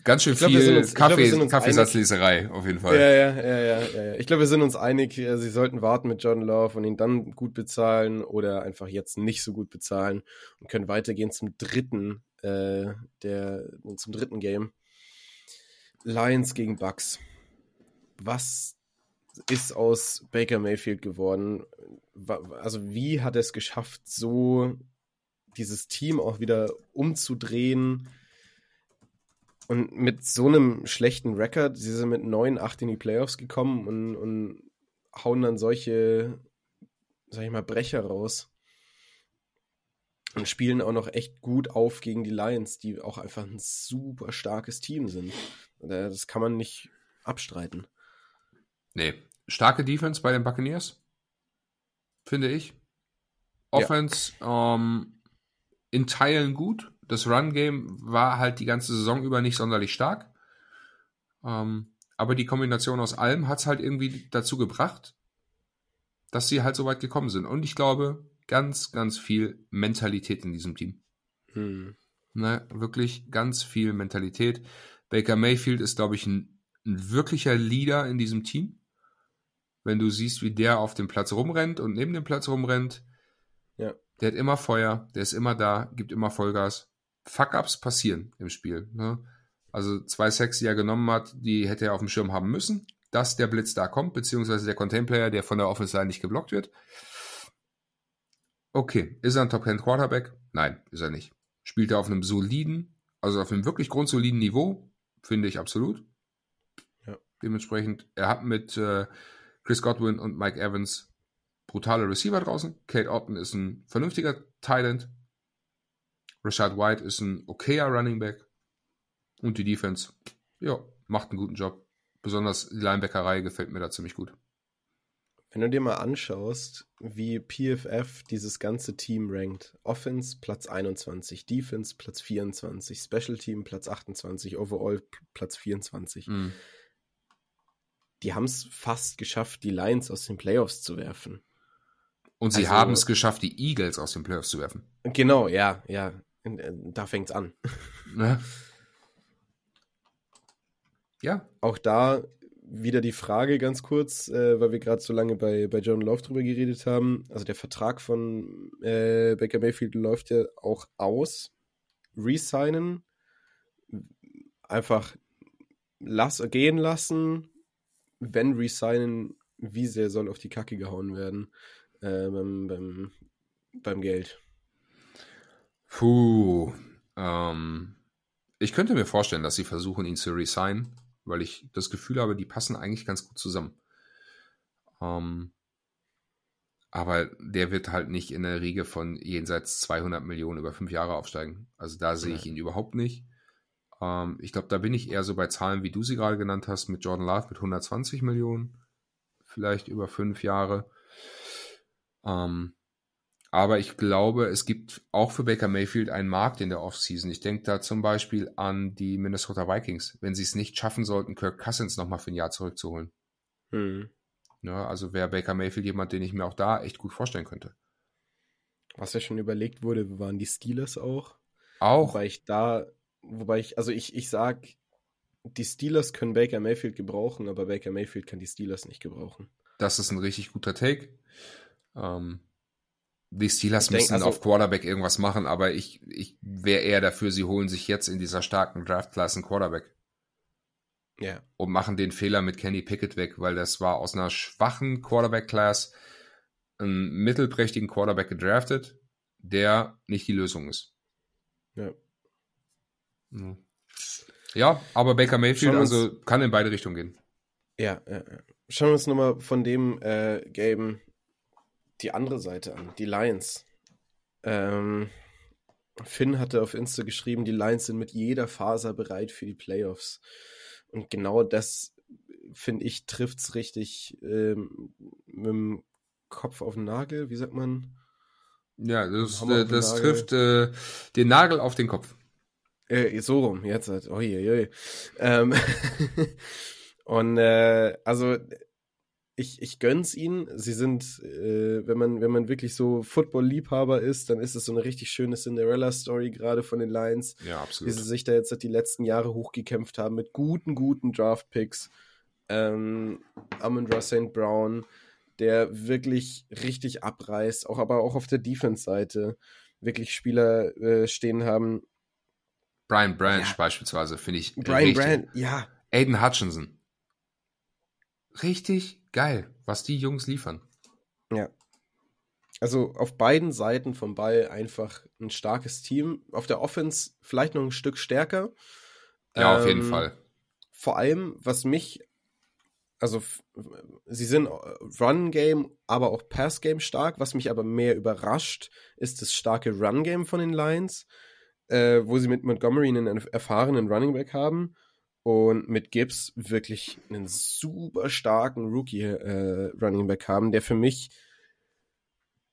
Speaker 2: ganz schön glaub, viel uns, Kaffee, glaub, Kaffeesatzleserei auf jeden Fall.
Speaker 1: Ja, ja, ja, ja, ja. Ich glaube, wir sind uns einig, äh, sie sollten warten mit John Love und ihn dann gut bezahlen oder einfach jetzt nicht so gut bezahlen und können weitergehen zum dritten, äh, der, zum dritten Game. Lions gegen Bucks. Was ist aus Baker Mayfield geworden? Also wie hat er es geschafft, so dieses Team auch wieder umzudrehen? Und mit so einem schlechten Rekord, sie sind mit 9-8 in die Playoffs gekommen und, und hauen dann solche, sag ich mal, Brecher raus. Und spielen auch noch echt gut auf gegen die Lions, die auch einfach ein super starkes Team sind. Das kann man nicht abstreiten.
Speaker 2: Nee, starke Defense bei den Buccaneers, finde ich. Offense ja. ähm, in Teilen gut. Das Run-Game war halt die ganze Saison über nicht sonderlich stark. Ähm, aber die Kombination aus allem hat es halt irgendwie dazu gebracht, dass sie halt so weit gekommen sind. Und ich glaube, ganz, ganz viel Mentalität in diesem Team. Hm. Ne, wirklich ganz viel Mentalität. Baker Mayfield ist, glaube ich, ein, ein wirklicher Leader in diesem Team. wenn du siehst, wie der auf dem Platz rumrennt und neben dem Platz rumrennt.
Speaker 1: Ja.
Speaker 2: Der hat immer Feuer, der ist immer da, gibt immer Vollgas. Fuck-ups passieren im Spiel. Ne? Also zwei Sacks, die er genommen hat, die hätte er auf dem Schirm haben müssen, dass der Blitz da kommt, beziehungsweise der Contain-Player, der von der Offense Line nicht geblockt wird. Okay, ist er ein Top 10 Quarterback? Nein, ist er nicht. Spielt er auf einem soliden, also auf einem wirklich grundsoliden Niveau? Finde ich absolut.
Speaker 1: Ja.
Speaker 2: Dementsprechend, er hat mit äh, Chris Godwin und Mike Evans brutale Receiver draußen. Kate Otten ist ein vernünftiger Talent. Rashad White ist ein okayer Running Back. Und die Defense, ja, macht einen guten Job. Besonders die Linebackerei gefällt mir da ziemlich gut.
Speaker 1: Wenn du dir mal anschaust, wie PFF dieses ganze Team rankt, Offense Platz 21, Defense Platz 24, Special Team Platz 28, Overall Platz 24.
Speaker 2: Mhm.
Speaker 1: Die haben es fast geschafft, die Lions aus den Playoffs zu werfen.
Speaker 2: Und sie
Speaker 1: Also-
Speaker 2: haben es geschafft, die Eagles aus den Playoffs zu werfen.
Speaker 1: Genau, ja, ja. Äh, Da fängt's an. *laughs*
Speaker 2: Ne? Ja,
Speaker 1: Auch da wieder die Frage ganz kurz, äh, weil wir gerade so lange bei, bei John Love drüber geredet haben. Also der Vertrag von äh, Baker Mayfield läuft ja auch aus. Resignen, einfach lass, gehen lassen. Wenn resignen, wie sehr soll auf die Kacke gehauen werden äh, beim, beim, beim Geld.
Speaker 2: Puh. Ähm, ich könnte mir vorstellen, dass sie versuchen, ihn zu resignen, weil ich das Gefühl habe, die passen eigentlich ganz gut zusammen. Ähm, aber der wird halt nicht in der Riege von jenseits 200 Millionen über fünf Jahre aufsteigen. Also da sehe ich ihn überhaupt nicht. Ähm, ich glaube, da bin ich eher so bei Zahlen, wie du sie gerade genannt hast, mit Jordan Love mit 120 Millionen, vielleicht über fünf Jahre. Ähm, aber ich glaube, es gibt auch für Baker Mayfield einen Markt in der Offseason. Ich denke da zum Beispiel an die Minnesota Vikings, wenn sie es nicht schaffen sollten, Kirk Cousins nochmal für ein Jahr zurückzuholen.
Speaker 1: Hm.
Speaker 2: Ja, also wäre Baker Mayfield jemand, den ich mir auch da echt gut vorstellen könnte.
Speaker 1: Was ja schon überlegt wurde, waren die Steelers auch.
Speaker 2: Auch.
Speaker 1: Wobei ich da, wobei ich, also ich, ich sag, die Steelers können Baker Mayfield gebrauchen, aber Baker Mayfield kann die Steelers nicht gebrauchen.
Speaker 2: Das ist ein richtig guter Take. Ähm, die Steelers
Speaker 1: denk,
Speaker 2: müssen
Speaker 1: also-
Speaker 2: auf Quarterback irgendwas machen, aber ich, ich wäre eher dafür, sie holen sich jetzt in dieser starken Draft-Class einen Quarterback
Speaker 1: Ja.
Speaker 2: und machen den Fehler mit Kenny Pickett weg, weil das war aus einer schwachen Quarterback-Class einen mittelprächtigen Quarterback gedraftet, der nicht die Lösung ist.
Speaker 1: Ja.
Speaker 2: Ja, aber Baker Mayfield
Speaker 1: uns-
Speaker 2: also kann in beide Richtungen gehen.
Speaker 1: Ja, ja, ja. Schauen wir uns nochmal von dem äh, Game die andere Seite an, die Lions. Ähm, Finn hatte auf Insta geschrieben, die Lions sind mit jeder Faser bereit für die Playoffs. Und genau das, finde ich, trifft es richtig ähm, mit dem Kopf auf den Nagel, wie sagt man?
Speaker 2: Ja, das, äh, das
Speaker 1: Nagel.
Speaker 2: trifft äh, den Nagel auf den Kopf.
Speaker 1: Äh, so rum, jetzt halt. Oi, oi. Ähm, *laughs* und äh, also ich, ich gönn's ihnen. Sie sind, äh, wenn man, wenn man wirklich so Football-Liebhaber ist, dann ist es so eine richtig schöne Cinderella-Story, gerade von den Lions,
Speaker 2: Ja,
Speaker 1: wie
Speaker 2: absolut.
Speaker 1: sie sich da jetzt die letzten Jahre hochgekämpft haben mit guten, guten Draft-Picks. Ähm, Amon St. Brown, der wirklich richtig abreißt, auch aber auch auf der Defense-Seite wirklich Spieler äh, stehen haben,
Speaker 2: Brian Branch
Speaker 1: Ja.
Speaker 2: beispielsweise finde ich
Speaker 1: Brian
Speaker 2: richtig.
Speaker 1: Brand, ja,
Speaker 2: Aiden Hutchinson. Richtig geil, was die Jungs liefern.
Speaker 1: ja. Also auf beiden Seiten vom Ball einfach ein starkes Team. Auf der Offense vielleicht noch ein Stück stärker.
Speaker 2: Ja, auf jeden
Speaker 1: Ähm,
Speaker 2: Fall.
Speaker 1: Vor allem, was mich, also sie sind Run-Game, aber auch Pass-Game stark. Was mich aber mehr überrascht, ist das starke Run-Game von den Lions, äh, wo sie mit Montgomery einen erfahrenen Running Back haben und mit Gibbs wirklich einen super starken Rookie-Running Back haben, der für mich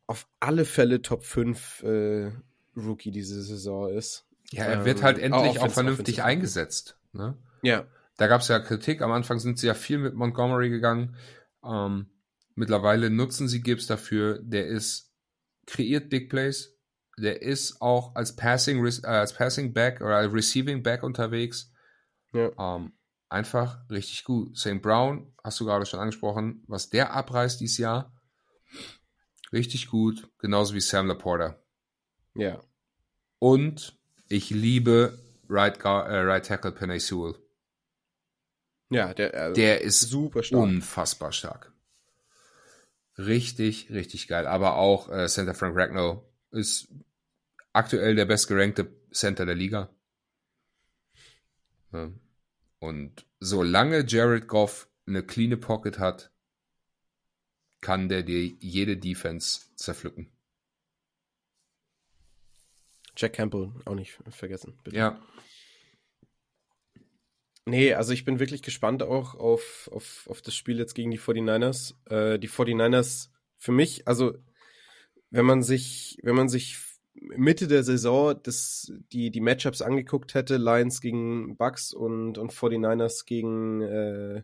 Speaker 1: auf alle Fälle Top 5 äh, Rookie diese Saison ist.
Speaker 2: Ja, er
Speaker 1: ähm,
Speaker 2: wird halt
Speaker 1: auch
Speaker 2: endlich auch
Speaker 1: offensive-
Speaker 2: vernünftig
Speaker 1: offensive.
Speaker 2: eingesetzt. Ne?
Speaker 1: Ja,
Speaker 2: Da gab es ja Kritik. Am Anfang sind sie ja viel mit Montgomery gegangen. Ähm, mittlerweile nutzen sie Gibbs dafür. Der ist kreiert Big Plays. Der ist auch als Passing, äh, als Passing Back oder als Receiving Back unterwegs.
Speaker 1: Ja.
Speaker 2: Ähm, einfach richtig gut. St. Brown, hast du gerade schon angesprochen, was der abreißt dieses Jahr, richtig gut, genauso wie Sam Laporta.
Speaker 1: Ja.
Speaker 2: Und ich liebe Right, Guard, äh, right Tackle Penny Sewell.
Speaker 1: Ja, der, also
Speaker 2: Der ist
Speaker 1: super stark.
Speaker 2: unfassbar stark. Richtig, richtig geil. Aber auch äh, Center Frank Ragnow ist aktuell der bestgerankte Center der Liga. Ja. Und solange Jared Goff eine cleane Pocket hat, kann der dir jede Defense zerpflücken.
Speaker 1: Jack Campbell auch nicht vergessen. Bitte.
Speaker 2: Ja,
Speaker 1: Nee, also ich bin wirklich gespannt auch auf, auf, auf das Spiel jetzt gegen die 49ers. Äh, die 49ers für mich, also wenn man sich, wenn man sich Mitte der Saison das, die, die Matchups angeguckt hätte, Lions gegen Bucks und, und 49ers gegen äh,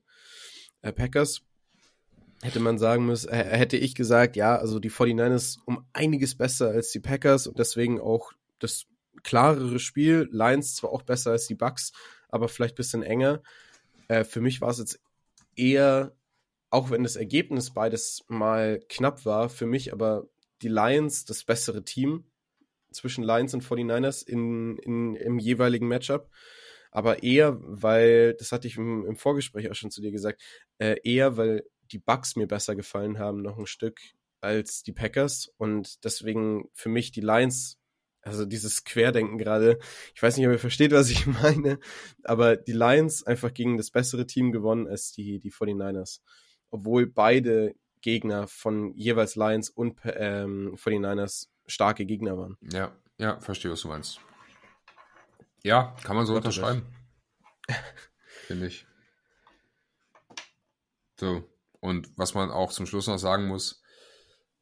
Speaker 1: äh, Packers, hätte man sagen müssen, hätte ich gesagt, ja, also die 49ers um einiges besser als die Packers und deswegen auch das klarere Spiel. Lions zwar auch besser als die Bucks, aber vielleicht ein bisschen enger. Äh, für mich war es jetzt eher, auch wenn das Ergebnis beides mal knapp war, für mich aber die Lions das bessere Team zwischen Lions und 49ers in, in, im jeweiligen Matchup. Aber eher, weil, das hatte ich im, im Vorgespräch auch schon zu dir gesagt, äh, eher, weil die Bucks mir besser gefallen haben, noch ein Stück als die Packers. Und deswegen für mich die Lions also dieses Querdenken gerade. Ich weiß nicht, ob ihr versteht, was ich *laughs* meine, aber die Lions einfach gegen das bessere Team gewonnen als die, die 49ers. Obwohl beide Gegner von jeweils Lions und ähm, 49ers starke Gegner waren.
Speaker 2: ja, ja, verstehe, was du meinst. Ja, kann man so
Speaker 1: Warte,
Speaker 2: unterschreiben. Finde ich. So, und was man auch zum Schluss noch sagen muss,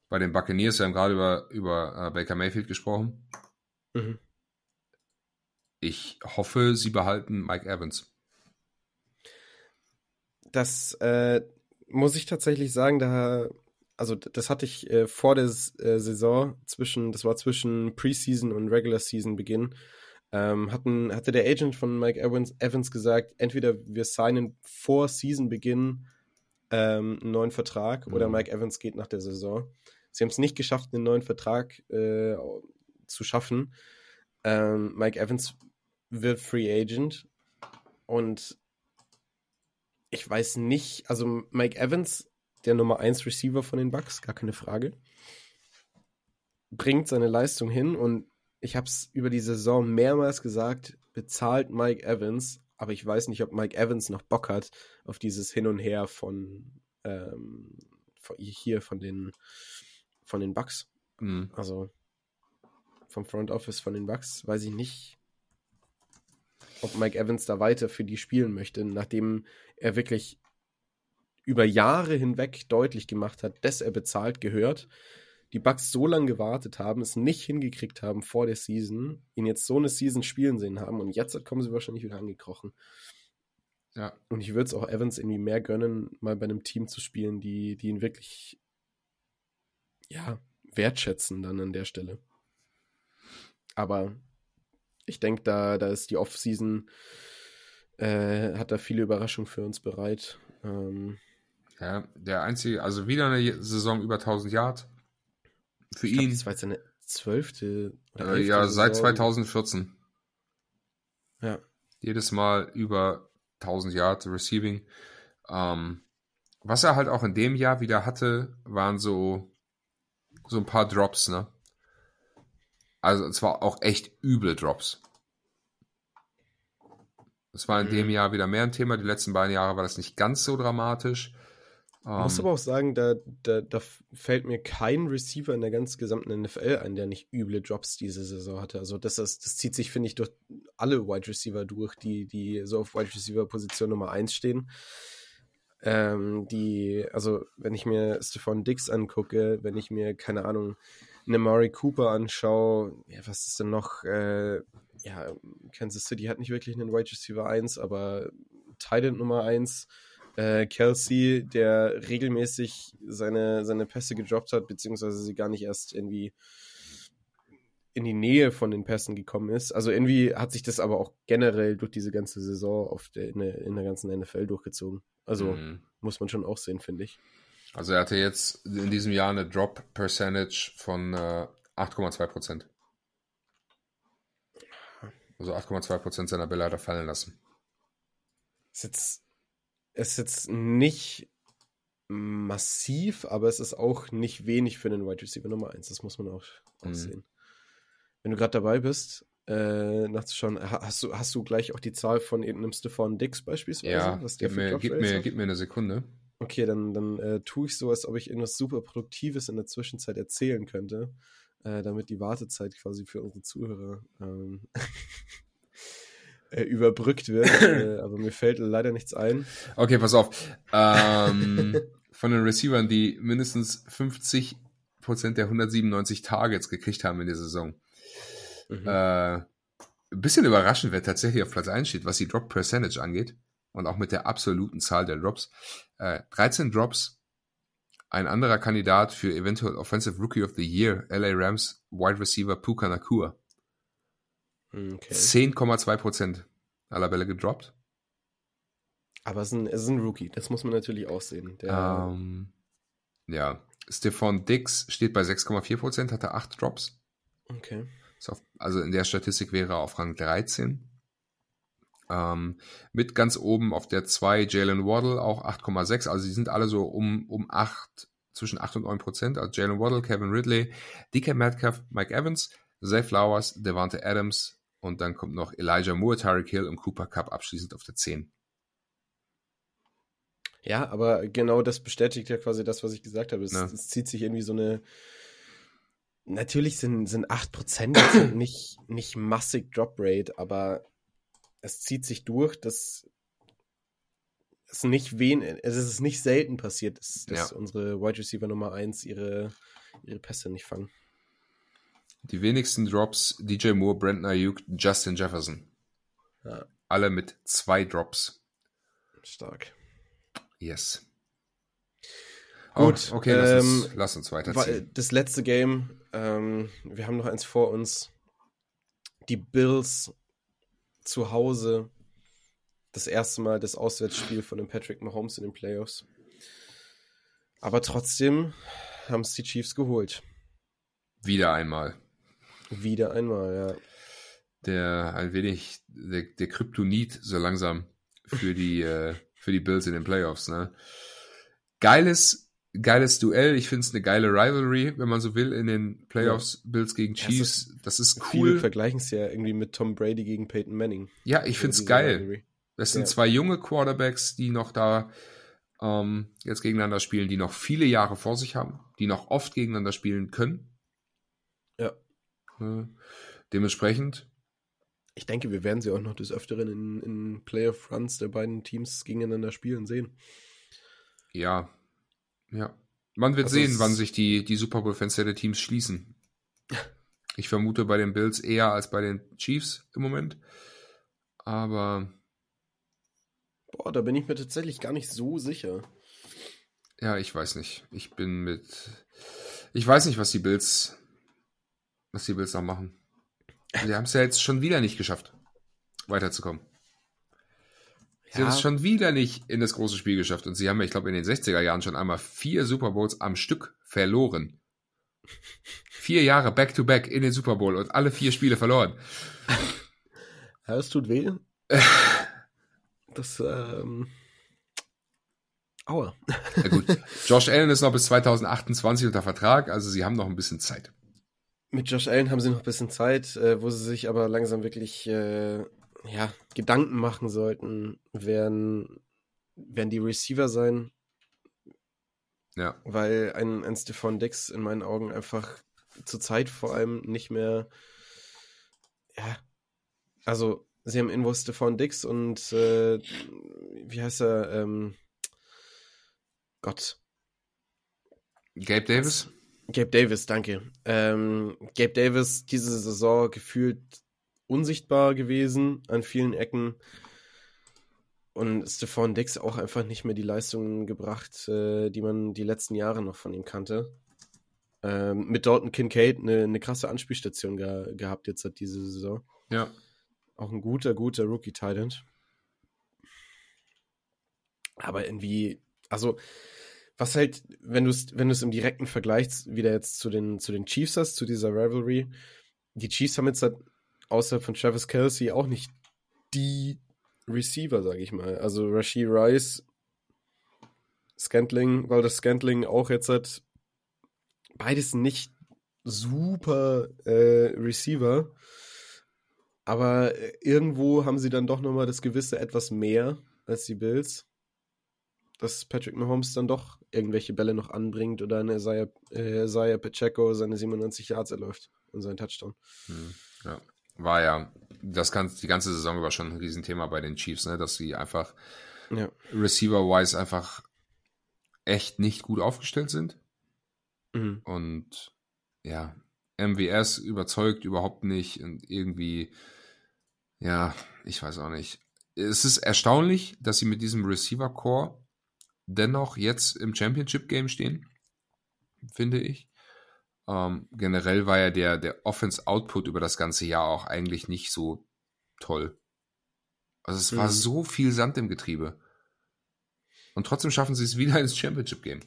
Speaker 2: bei den Buccaneers, wir haben gerade über, über äh, Baker Mayfield gesprochen.
Speaker 1: Mhm.
Speaker 2: Ich hoffe, sie behalten Mike Evans.
Speaker 1: Das äh, muss ich tatsächlich sagen, da, also das hatte ich äh, vor der äh, Saison zwischen, das war zwischen Preseason und Regular Season Beginn, ähm, hatten, hatte der Agent von Mike Evans, Evans gesagt, entweder wir signen vor Season-Beginn ähm, einen neuen Vertrag oder
Speaker 2: Mhm.
Speaker 1: Mike Evans geht nach der Saison. Sie haben es nicht geschafft, einen neuen Vertrag äh, zu schaffen. Ähm, Mike Evans wird Free Agent und ich weiß nicht, also Mike Evans, der Nummer 1 Receiver von den Bucks, gar keine Frage, bringt seine Leistung hin und ich habe es über die Saison mehrmals gesagt, bezahlt Mike Evans, aber ich weiß nicht, ob Mike Evans noch Bock hat auf dieses Hin und Her von, ähm, von hier von den von den Bucks,
Speaker 2: Mhm.
Speaker 1: also vom Front Office von den Bucks, weiß ich nicht, ob Mike Evans da weiter für die spielen möchte, nachdem er wirklich über Jahre hinweg deutlich gemacht hat, dass er bezahlt gehört. Die Bucks so lange gewartet haben, es nicht hingekriegt haben vor der Season, ihn jetzt so eine Season spielen sehen haben und jetzt kommen sie wahrscheinlich wieder angekrochen.
Speaker 2: Ja,
Speaker 1: Und ich würde es auch Evans irgendwie mehr gönnen, mal bei einem Team zu spielen, die, die ihn wirklich ja, wertschätzen dann an der Stelle. Aber ich denke, da, da ist die Off-Season, äh, hat da viele Überraschungen für uns bereit. Ähm,
Speaker 2: ja, der einzige, also wieder eine Saison über 1000 Yard. Für
Speaker 1: ich
Speaker 2: ihn,
Speaker 1: das war jetzt seine zwölfte oder
Speaker 2: äh, ja, seit
Speaker 1: Saison.
Speaker 2: 2014.
Speaker 1: Ja,
Speaker 2: Jedes Mal über 1000 Yard Receiving. Ähm, was er halt auch in dem Jahr wieder hatte, waren so, so ein paar Drops, ne? Also zwar auch echt üble Drops. Das war in
Speaker 1: Mhm.
Speaker 2: dem Jahr wieder mehr ein Thema. Die letzten beiden Jahre war das nicht ganz so dramatisch.
Speaker 1: Ich muss
Speaker 2: Ähm,
Speaker 1: aber auch sagen, da, da, da fällt mir kein Receiver in der ganz gesamten NFL ein, der nicht üble Drops diese Saison hatte. Also das, ist, das zieht sich, finde ich, durch alle Wide Receiver durch, die, die so auf Wide Receiver Position Nummer 1 stehen. Ähm, die, also wenn ich mir Stephon Dix angucke, wenn ich mir, keine Ahnung, eine Murray Cooper anschaue, ja, was ist denn noch? Äh, ja, Kansas City hat nicht wirklich einen Wide Receiver 1, aber Titan Nummer 1 äh, Kelsey, der regelmäßig seine, seine Pässe gedroppt hat, beziehungsweise sie gar nicht erst irgendwie in die Nähe von den Pässen gekommen ist. Also irgendwie hat sich das aber auch generell durch diese ganze Saison auf der, in, der, in der ganzen NFL durchgezogen. Also mhm. muss man schon auch sehen, finde ich.
Speaker 2: Also er hatte jetzt in diesem Jahr eine Drop Percentage von äh, 8,2 Prozent. Also 8,2 Prozent seiner Bälle hat er fallen lassen.
Speaker 1: Ist jetzt, ist jetzt nicht massiv, aber es ist auch nicht wenig für den Wide Receiver Nummer 1. Das muss man auch, auch mhm. sehen wenn du gerade dabei bist, äh, nachzuschauen, hast du, hast du gleich auch die Zahl von irgendeinem Stefan Dix beispielsweise?
Speaker 2: Ja, was der gib, mir, gib, mir, gib mir eine Sekunde.
Speaker 1: Okay, dann, dann äh, tue ich so, als ob ich irgendwas super Produktives in der Zwischenzeit erzählen könnte, äh, damit die Wartezeit quasi für unsere Zuhörer ähm, *laughs* äh, überbrückt wird. *laughs* Äh, aber mir fällt leider nichts ein.
Speaker 2: Okay, pass auf. Ähm, von den Receivern, die mindestens 50% der 197 Targets gekriegt haben in der Saison, Mhm. Äh, ein bisschen überraschend, wer tatsächlich auf Platz 1 steht, was die Drop Percentage angeht und auch mit der absoluten Zahl der Drops. Äh, 13 Drops. Ein anderer Kandidat für eventuell Offensive Rookie of the Year, LA Rams Wide Receiver Puka Nakua. Okay. 10,2 Prozent aller Bälle gedroppt.
Speaker 1: Aber es ist, ein, es ist ein Rookie, das muss man natürlich auch sehen.
Speaker 2: Der, um, ähm, ja, Stephon Dix steht bei 6,4 Prozent, hatte 8 Drops.
Speaker 1: Okay.
Speaker 2: Auf, also in der Statistik wäre er auf Rang 13. Ähm, mit ganz oben auf der 2 Jalen Waddle auch 8,6. Also die sind alle so um, um 8, zwischen 8 und 9 Prozent. Also Jalen Waddle, Kevin Ridley, DK Metcalf, Mike Evans, Zay Flowers, Devante Adams und dann kommt noch Elijah Moore, Tyreek Hill und Cooper Cup abschließend auf der 10.
Speaker 1: Ja, aber genau das bestätigt ja quasi das, was ich gesagt habe. Es, ja. es zieht sich irgendwie so eine natürlich sind, sind 8% *coughs* nicht, nicht massig Drop Rate, aber es zieht sich durch, dass es nicht wen, es ist nicht selten passiert, dass, dass ja. unsere Wide Receiver Nummer 1 ihre, ihre Pässe nicht fangen.
Speaker 2: Die wenigsten Drops DJ Moore, Brandon Ayuk, Justin Jefferson. Ja. Alle mit zwei Drops.
Speaker 1: Stark.
Speaker 2: Yes.
Speaker 1: Gut,
Speaker 2: oh, okay, lass, ähm, uns, lass uns weiterziehen.
Speaker 1: Das letzte Game, ähm, wir haben noch eins vor uns. Die Bills zu Hause. Das erste Mal das Auswärtsspiel von dem Patrick Mahomes in den Playoffs. Aber trotzdem haben es die Chiefs geholt.
Speaker 2: Wieder einmal.
Speaker 1: Wieder einmal, ja.
Speaker 2: Der ein wenig, der, der Kryptonit so langsam für die, *laughs* äh, für die Bills in den Playoffs, ne? Geiles geiles Duell. Ich finde es eine geile Rivalry, wenn man so will, in den Playoffs ja. Bills gegen Chiefs. Ja, das ist cool. Viele
Speaker 1: vergleichen es ja irgendwie mit Tom Brady gegen Peyton Manning.
Speaker 2: Ja, ich finde es geil. Rivalry. Das sind ja. zwei junge Quarterbacks, die noch da ähm, jetzt gegeneinander spielen, die noch viele Jahre vor sich haben, die noch oft gegeneinander spielen können. Dementsprechend.
Speaker 1: Ich denke, wir werden sie auch noch des Öfteren in, in Playoff-Runs der beiden Teams gegeneinander spielen sehen.
Speaker 2: Ja, ja. Man wird also sehen, wann sich die, die Super Bowl-Fans der Teams schließen. *laughs* Ich vermute bei den Bills eher als bei den Chiefs im Moment. Aber.
Speaker 1: Boah, da bin ich mir tatsächlich gar nicht so sicher.
Speaker 2: Ja, ich weiß nicht. Ich bin mit. Ich weiß nicht, was die Bills. Was die Bills noch machen. Sie haben es ja jetzt schon wieder nicht geschafft, weiterzukommen. Sie haben es schon wieder nicht in das große Spiel geschafft. Und sie haben, ich glaube, in den 60er Jahren schon einmal vier Super Bowls am Stück verloren. Vier Jahre back-to-back -back in den Super Bowl und alle vier Spiele verloren. *laughs*
Speaker 1: Ja, es tut weh. das, ähm. Aua.
Speaker 2: Ja, gut. Josh Allen ist noch bis 2028 unter Vertrag, also sie haben noch ein bisschen Zeit.
Speaker 1: Mit Josh Allen haben sie noch ein bisschen Zeit, äh, wo sie sich aber langsam wirklich äh, ja, Gedanken machen sollten, werden, werden die Receiver sein.
Speaker 2: Ja.
Speaker 1: Weil ein, ein Stefan Dix in meinen Augen einfach zur Zeit vor allem nicht mehr, ja, also sie haben Invo Stefan Dix und äh, wie heißt er, ähm, Gott.
Speaker 2: Gabe Davis?
Speaker 1: Gabe Davis, danke. Ähm, Gabe Davis diese Saison gefühlt unsichtbar gewesen an vielen Ecken. Und Stefan Dix auch einfach nicht mehr die Leistungen gebracht, äh, die man die letzten Jahre noch von ihm kannte. ähm, mit Dalton Kincaid eine, eine krasse Anspielstation ge gehabt jetzt seit dieser Saison.
Speaker 2: Ja.
Speaker 1: Auch ein guter, guter Rookie-Titan. Aber irgendwie, also, was halt, wenn du es wenn im direkten Vergleich wieder jetzt zu den, zu den Chiefs hast, zu dieser Rivalry, die Chiefs haben jetzt halt außer von Travis Kelsey auch nicht die Receiver, sage ich mal. Also Rashid Rice, Scantling, weil das Scantling auch jetzt hat beides nicht super äh, Receiver, aber irgendwo haben sie dann doch nochmal das gewisse etwas mehr als die Bills, dass Patrick Mahomes dann doch irgendwelche Bälle noch anbringt oder eine Isaiah, äh, Isaiah Pacheco seine 97 Yards erläuft und seinen Touchdown.
Speaker 2: Hm, ja war ja das kann, die ganze Saison über schon ein Riesenthema bei den Chiefs, ne? dass sie einfach ja. Receiver-wise einfach echt nicht gut aufgestellt sind. Mhm. Und ja, MWS überzeugt überhaupt nicht und irgendwie, ja, ich weiß auch nicht. Es ist erstaunlich, dass sie mit diesem Receiver-Core dennoch jetzt im Championship-Game stehen, finde ich. Ähm, generell war ja der, der Offense-Output über das ganze Jahr auch eigentlich nicht so toll. Also es mhm. war so viel Sand im Getriebe. Und trotzdem schaffen sie es wieder *laughs* ins Championship-Game.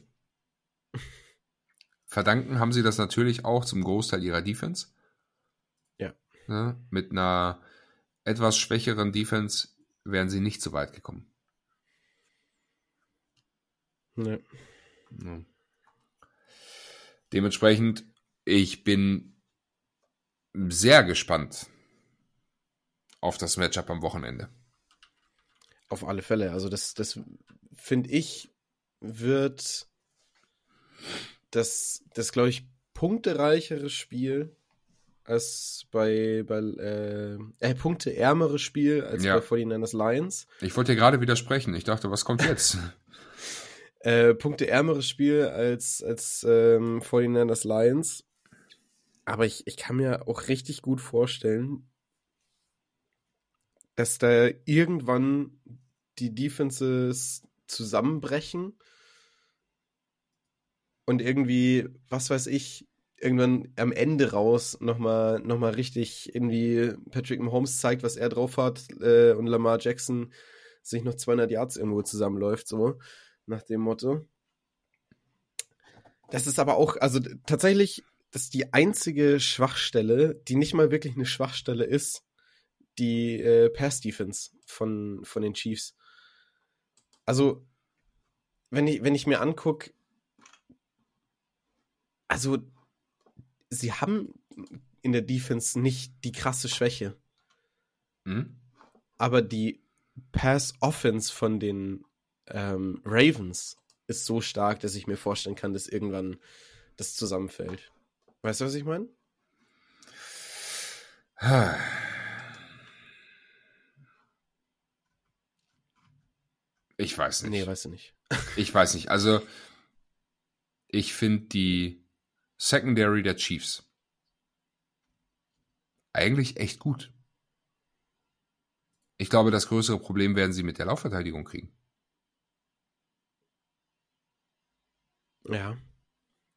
Speaker 2: Verdanken haben sie das natürlich auch zum Großteil ihrer Defense.
Speaker 1: Ja.
Speaker 2: Ne? Mit einer etwas schwächeren Defense wären sie nicht so weit gekommen.
Speaker 1: Nee.
Speaker 2: Ja. Dementsprechend ich bin sehr gespannt auf das Matchup am Wochenende.
Speaker 1: Auf alle Fälle. Also das, das finde ich, wird das, das glaube ich, punktereichere Spiel als bei, bei äh, äh, punkteärmere Spiel als ja. bei 49ers Lions.
Speaker 2: Ich wollte dir gerade widersprechen. Ich dachte, was kommt jetzt? *laughs*
Speaker 1: äh, punkteärmeres Spiel als, als ähm, 49ers Lions. Aber ich, ich kann mir auch richtig gut vorstellen, dass da irgendwann die Defenses zusammenbrechen und irgendwie, was weiß ich, irgendwann am Ende raus nochmal noch mal richtig irgendwie Patrick Mahomes zeigt, was er drauf hat äh, und Lamar Jackson sich noch 200 Yards irgendwo zusammenläuft, so nach dem Motto. Das ist aber auch, also tatsächlich das ist die einzige Schwachstelle, die nicht mal wirklich eine Schwachstelle ist, die äh, Pass-Defense von, von den Chiefs. Also, wenn ich, wenn ich mir angucke, also, sie haben in der Defense nicht die krasse Schwäche. Mhm. Aber die Pass-Offense von den ähm, Ravens ist so stark, dass ich mir vorstellen kann, dass irgendwann das zusammenfällt. Weißt du, was ich meine? *sighs*
Speaker 2: Ich weiß nicht.
Speaker 1: Nee, weißt du nicht. *laughs*
Speaker 2: ich weiß nicht. Also, ich finde die Secondary der Chiefs eigentlich echt gut. Ich glaube, das größere Problem werden sie mit der Laufverteidigung kriegen.
Speaker 1: Ja.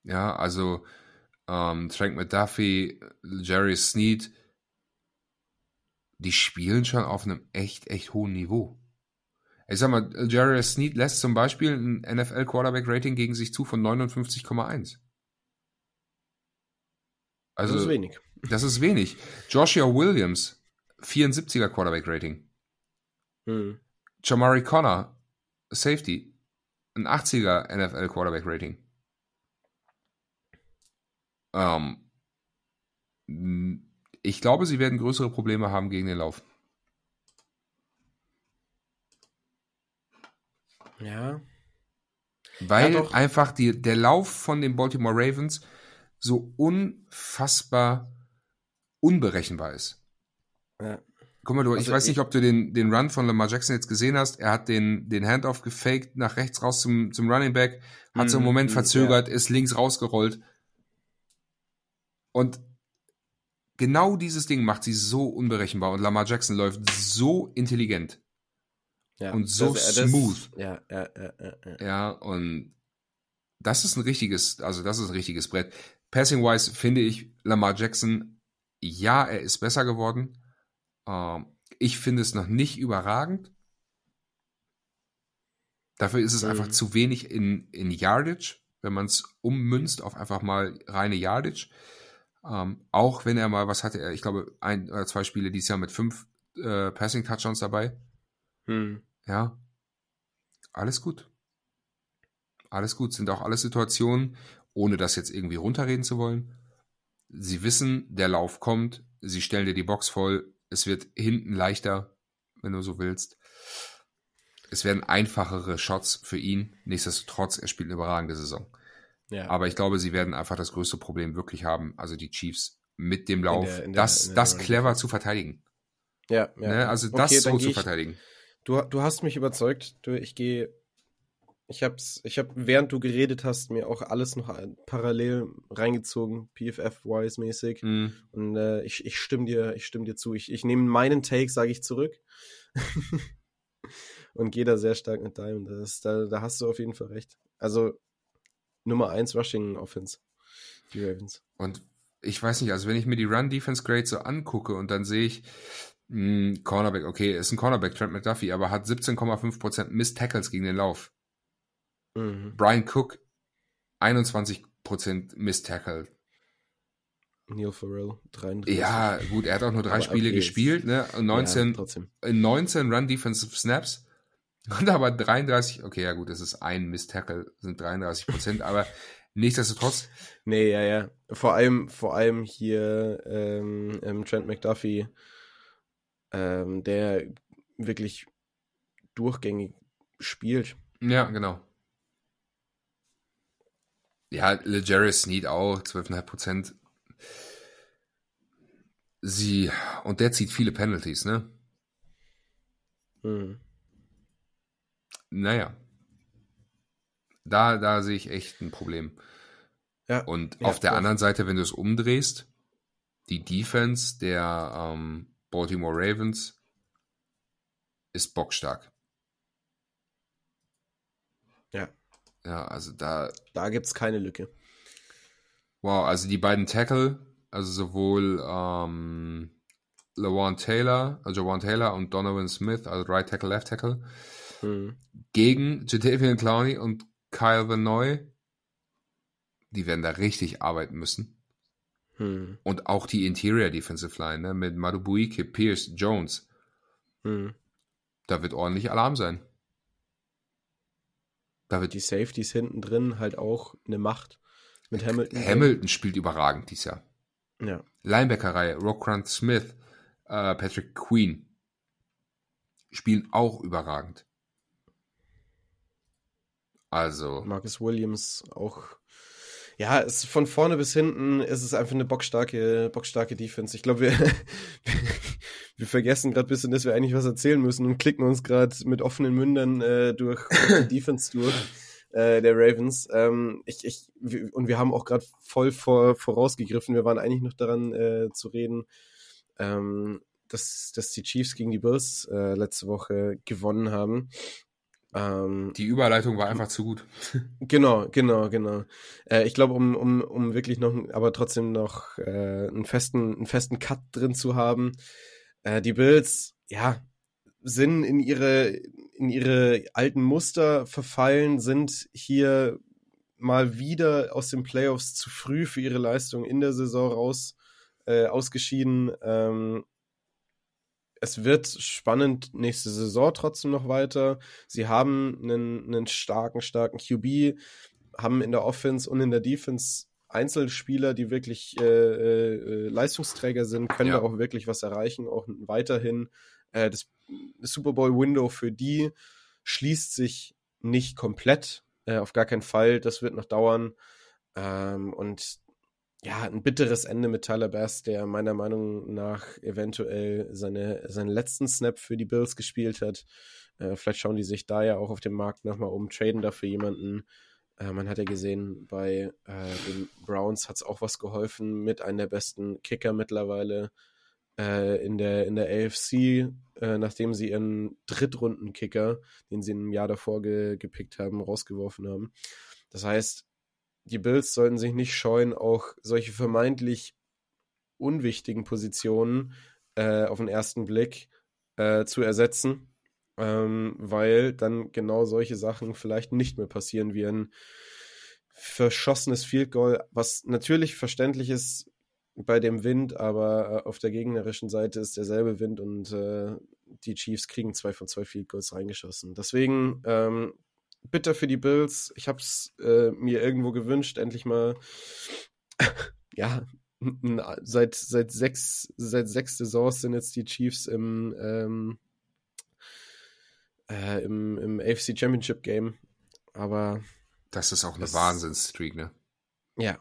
Speaker 2: Ja, also ähm, Frank McDuffie, Jerry Sneed, die spielen schon auf einem echt, echt hohen Niveau. Ich sag mal, Jerry Sneed lässt zum Beispiel ein NFL Quarterback Rating gegen sich zu von 59,1. Also,
Speaker 1: das ist wenig.
Speaker 2: Das ist wenig. Joshua Williams, 74er Quarterback Rating. Hm. Jamari Connor, Safety, ein 80er NFL Quarterback Rating. Ähm, ich glaube, sie werden größere Probleme haben gegen den Lauf.
Speaker 1: Ja.
Speaker 2: Weil ja, einfach die, der Lauf von den Baltimore Ravens so unfassbar unberechenbar ist.
Speaker 1: Ja.
Speaker 2: Guck mal, du, also ich weiß ich, nicht, ob du den, den Run von Lamar Jackson jetzt gesehen hast. Er hat den, den Handoff gefaked nach rechts raus zum, zum Running Back, hat so einen Moment mhm, verzögert, ja. ist links rausgerollt. Und genau dieses Ding macht sie so unberechenbar und Lamar Jackson läuft so intelligent. Ja, und so das, äh, smooth.
Speaker 1: Das, ja, ja, ja, ja,
Speaker 2: ja. Ja, und das ist ein richtiges, also das ist ein richtiges Brett. Passing-wise finde ich Lamar Jackson, ja, er ist besser geworden. Ähm, ich finde es noch nicht überragend. Dafür ist es mhm. einfach zu wenig in, in Yardage, wenn man es ummünzt auf einfach mal reine Yardage. Ähm, auch wenn er mal, was hatte er, ich glaube, ein oder zwei Spiele dieses Jahr mit fünf äh, Passing Touchdowns dabei. Mhm. Ja. Alles gut. Alles gut. Sind auch alle Situationen, ohne das jetzt irgendwie runterreden zu wollen. Sie wissen, der Lauf kommt. Sie stellen dir die Box voll. Es wird hinten leichter, wenn du so willst. Es werden einfachere Shots für ihn. Nichtsdestotrotz, er spielt eine überragende Saison. Ja. Aber ich glaube, sie werden einfach das größte Problem wirklich haben, also die Chiefs mit dem Lauf, in der, in der, das, das clever zu verteidigen.
Speaker 1: Ja, ja.
Speaker 2: Ne? Also das okay, so zu ich, verteidigen.
Speaker 1: Du, du hast mich überzeugt. Du, ich gehe. Ich hab's, ich hab, während du geredet hast, mir auch alles noch parallel reingezogen, PFF-wise mäßig. Mm. Und äh, ich, ich stimme dir, ich stimme dir zu. Ich, ich nehme meinen Take, sage ich zurück. *laughs* und gehe da sehr stark mit deinem. Das, da, da hast du auf jeden Fall recht. Also Nummer 1 Rushing Offense. Die Ravens.
Speaker 2: Und ich weiß nicht, also wenn ich mir die Run Defense Grade so angucke und dann sehe ich, mh, hm, Cornerback, okay, ist ein Cornerback, Trent McDuffie, aber hat 17,5% Miss Tackles gegen den Lauf. Mhm. Brian Cook, 21% Miss Tackle.
Speaker 1: Neil Farrell, 33.
Speaker 2: Ja, gut, er hat auch nur drei aber Spiele okay, gespielt, ne? 19, ja, in 19 Run Defensive Snaps. Und aber 33, okay, ja gut, das ist ein Miss-Tackle, sind 33 Prozent, aber nichtsdestotrotz. *laughs*
Speaker 1: Nee, ja, ja. Vor allem, vor allem hier ähm, ähm, Trent McDuffie, ähm, der wirklich durchgängig spielt.
Speaker 2: Ja, genau. Ja, LeJaris Sneed auch, 12,5 Prozent. Sie, und der zieht viele Penalties, ne? Mhm naja. Da, da sehe ich echt ein Problem. Ja, und ja, auf der doch. anderen Seite, wenn du es umdrehst, die Defense der ähm, Baltimore Ravens ist bockstark.
Speaker 1: Ja.
Speaker 2: Ja, also da.
Speaker 1: Da gibt es keine Lücke.
Speaker 2: Wow, also die beiden Tackle, also sowohl ähm, LaJuan Taylor, also Jawan Taylor und Donovan Smith, also Right Tackle, Left Tackle, hm. Gegen Jadavian Clowney und Kyle Vanoy. Die werden da richtig arbeiten müssen. Hm. Und auch die Interior Defensive Line, ne, mit Madubuike, Pierce, Jones. Hm. Da wird ordentlich Alarm sein.
Speaker 1: Da wird die Safeties hinten drin halt auch eine Macht. Mit Hamilton.
Speaker 2: Hamilton spielt überragend dieses Jahr.
Speaker 1: Ja.
Speaker 2: Linebackerei, Rockrunt Smith, äh, Patrick Queen spielen auch überragend. Also.
Speaker 1: Marcus Williams auch. Ja, es, von vorne bis hinten ist es einfach eine bockstarke, bockstarke Defense. Ich glaube, wir, *laughs* wir vergessen gerade ein bisschen, dass wir eigentlich was erzählen müssen und klicken uns gerade mit offenen Mündern äh, durch die Defense durch *laughs* äh, der Ravens. Ähm, ich, ich, und wir haben auch gerade voll vor, vorausgegriffen. Wir waren eigentlich noch daran äh, zu reden, ähm, dass, dass die Chiefs gegen die Bills äh, letzte Woche gewonnen haben.
Speaker 2: Ähm, die Überleitung war einfach zu gut. *laughs*
Speaker 1: Genau, genau, genau. Äh, ich glaube, um, um, um wirklich noch, aber trotzdem noch äh, einen, festen, einen festen Cut drin zu haben, äh, die Bills, ja, sind in ihre, in ihre alten Muster verfallen, sind hier mal wieder aus den Playoffs zu früh für ihre Leistung in der Saison raus äh, ausgeschieden. Ähm, es wird spannend nächste Saison trotzdem noch weiter. Sie haben einen, einen starken, starken QB, haben in der Offense und in der Defense Einzelspieler, die wirklich äh, äh, Leistungsträger sind, können ja. da auch wirklich was erreichen, auch weiterhin. Äh, das, Super Bowl Window für die schließt sich nicht komplett, äh, auf gar keinen Fall. Das wird noch dauern. Ähm, und ja, ein bitteres Ende mit Tyler Bass, der meiner Meinung nach eventuell seine, seinen letzten Snap für die Bills gespielt hat. Äh, vielleicht schauen die sich da ja auch auf dem Markt nochmal um, traden dafür jemanden. Äh, man hat ja gesehen, bei äh, den Browns hat es auch was geholfen mit einem der besten Kicker mittlerweile äh, in, der, in der AFC, äh, nachdem sie ihren Drittrunden-Kicker, den sie im Jahr davor ge gepickt haben, rausgeworfen haben. Das heißt, die Bills sollten sich nicht scheuen, auch solche vermeintlich unwichtigen Positionen äh, auf den ersten Blick äh, zu ersetzen, ähm, weil dann genau solche Sachen vielleicht nicht mehr passieren wie ein verschossenes Field Goal, was natürlich verständlich ist bei dem Wind, aber äh, auf der gegnerischen Seite ist derselbe Wind und äh, die Chiefs kriegen zwei von zwei Field Goals reingeschossen. Deswegen ähm, bitter für die Bills. Ich habe es äh, mir irgendwo gewünscht, endlich mal *laughs* ja seit, seit, sechs, seit sechs Saisons sind jetzt die Chiefs im, ähm, äh, im, im AFC Championship Game. Aber.
Speaker 2: Das ist auch eine Wahnsinnsstreak, ne?
Speaker 1: Ja.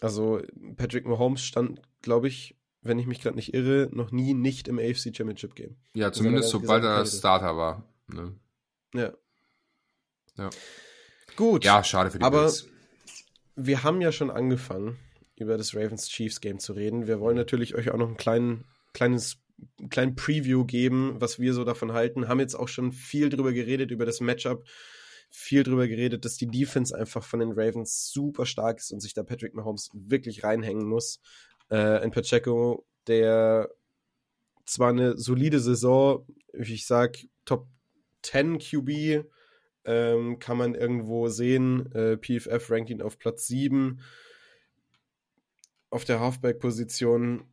Speaker 1: Also, Patrick Mahomes stand, glaube ich, wenn ich mich gerade nicht irre, noch nie nicht im AFC Championship Game.
Speaker 2: Ja, zumindest sobald er Starter war. Ne?
Speaker 1: Ja.
Speaker 2: Ja.
Speaker 1: Gut.
Speaker 2: Ja, schade für die
Speaker 1: aber
Speaker 2: Bills.
Speaker 1: Wir haben ja schon angefangen über das Ravens Chiefs Game zu reden. Wir wollen natürlich euch auch noch ein kleinen, kleines kleinen Preview geben, was wir so davon halten. Haben jetzt auch schon viel drüber geredet, über das Matchup. Viel drüber geredet, dass die Defense einfach von den Ravens super stark ist und sich da Patrick Mahomes wirklich reinhängen muss. Äh, ein Pacheco, der zwar eine solide Saison, ich sag Top 10 QB, ähm, kann man irgendwo sehen. Äh, PFF rankt ihn auf Platz 7 auf der Halfback-Position